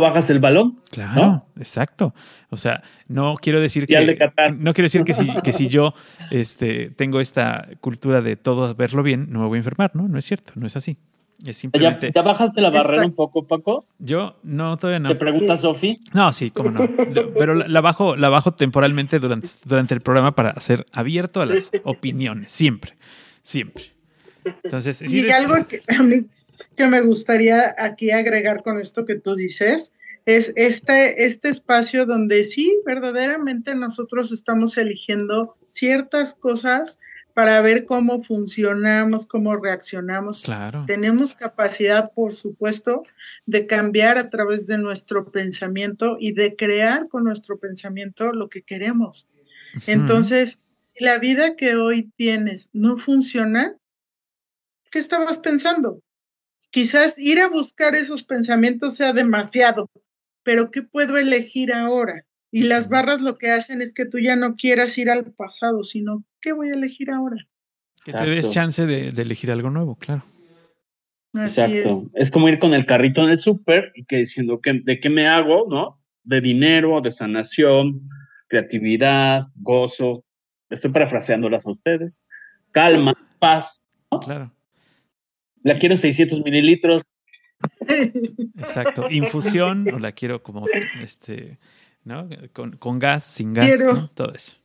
S2: bajas el balón.
S3: Claro, exacto. O sea, no quiero decir que no quiero decir que si, que si yo este, tengo esta cultura de todo verlo bien, no me voy a enfermar, ¿no? No es cierto, no es así. Es simplemente...
S2: ¿Ya, bajaste la barrera un poco, Paco?
S3: Yo no, todavía no.
S2: ¿Te pregunta Sofi?
S3: No, sí, cómo no. Pero la, bajo, la bajo temporalmente durante, durante el programa para ser abierto a las opiniones, siempre, siempre. Entonces,
S5: y algo que a mí que me gustaría aquí agregar con esto que tú dices es este, este espacio donde sí, verdaderamente nosotros estamos eligiendo ciertas cosas para ver cómo funcionamos, cómo reaccionamos.
S3: Claro.
S5: Tenemos capacidad, por supuesto, de cambiar a través de nuestro pensamiento y de crear con nuestro pensamiento lo que queremos. Entonces, si la vida que hoy tienes no funciona, ¿qué estabas pensando? Quizás ir a buscar esos pensamientos sea demasiado, pero ¿qué puedo elegir ahora? Y las barras lo que hacen es que tú ya no quieras ir al pasado, sino ¿qué voy a elegir ahora?
S3: Que te des chance de, elegir algo nuevo, claro.
S2: Exacto. Es. como ir con el carrito en el súper y que diciendo que, de qué me hago, ¿no? De dinero, de sanación, creatividad, gozo. Estoy parafraseándolas a ustedes. Calma, paz.
S3: Claro
S2: la quiero 600 mililitros.
S3: Exacto, infusión o la quiero como este, ¿no? Con, gas, sin gas, todo eso.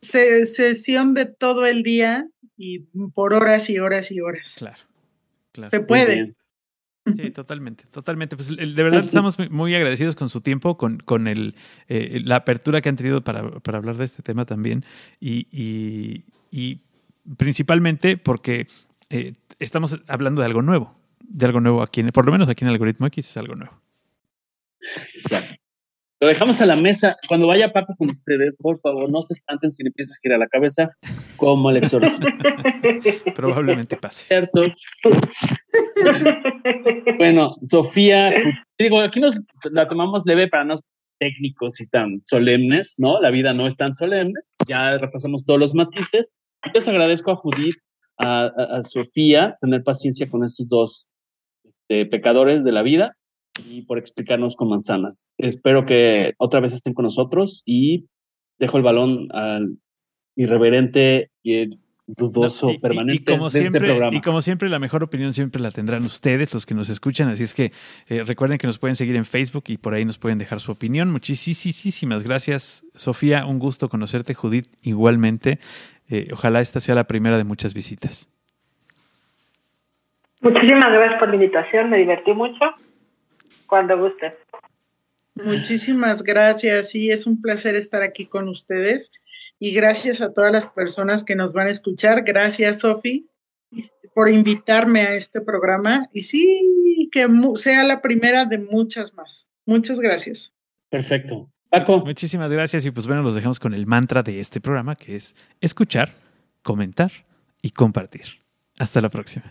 S5: Sesión de todo el día y por horas y horas y horas.
S3: Claro, claro.
S5: Se puede.
S3: Sí, totalmente, totalmente. Pues de verdad estamos muy agradecidos con su tiempo, con, con el, eh, la apertura que han tenido para, para, hablar de este tema también y, y, y principalmente porque eh, estamos hablando de algo nuevo, de algo nuevo aquí, por lo menos aquí en el algoritmo X es algo nuevo.
S2: Exacto. Lo dejamos a la mesa. Cuando vaya Paco con ustedes, por favor, no se espanten si le empieza a girar la cabeza como el exorcista.
S3: Probablemente pase.
S2: Cierto. bueno, Sofía, digo, aquí nos la tomamos leve para no ser técnicos y tan solemnes, ¿no? La vida no es tan solemne. Ya repasamos todos los matices. Les agradezco a Judith, a, Sofía, tener paciencia con estos dos este, pecadores de la vida y por explicarnos con manzanas. Espero que otra vez estén con nosotros y dejo el balón al irreverente y dudoso permanente
S3: como
S2: de
S3: siempre,
S2: este programa.
S3: Y como siempre, la mejor opinión siempre la tendrán ustedes, los que nos escuchan. Así es que eh, recuerden que nos pueden seguir en Facebook y por ahí nos pueden dejar su opinión. Muchísimas gracias, Sofía. Un gusto conocerte, Judith, igualmente. Eh, ojalá esta sea la primera de muchas visitas.
S4: Muchísimas gracias por la invitación, me divertí mucho cuando guste.
S5: Muchísimas gracias, sí, es un placer estar aquí con ustedes y gracias a todas las personas que nos van a escuchar. Gracias, Sofi, por invitarme a este programa y sí, que sea la primera de muchas más. Muchas gracias.
S2: Perfecto. Paco.
S3: Muchísimas gracias y pues bueno, los dejamos con el mantra de este programa que es escuchar, comentar y compartir. Hasta la próxima.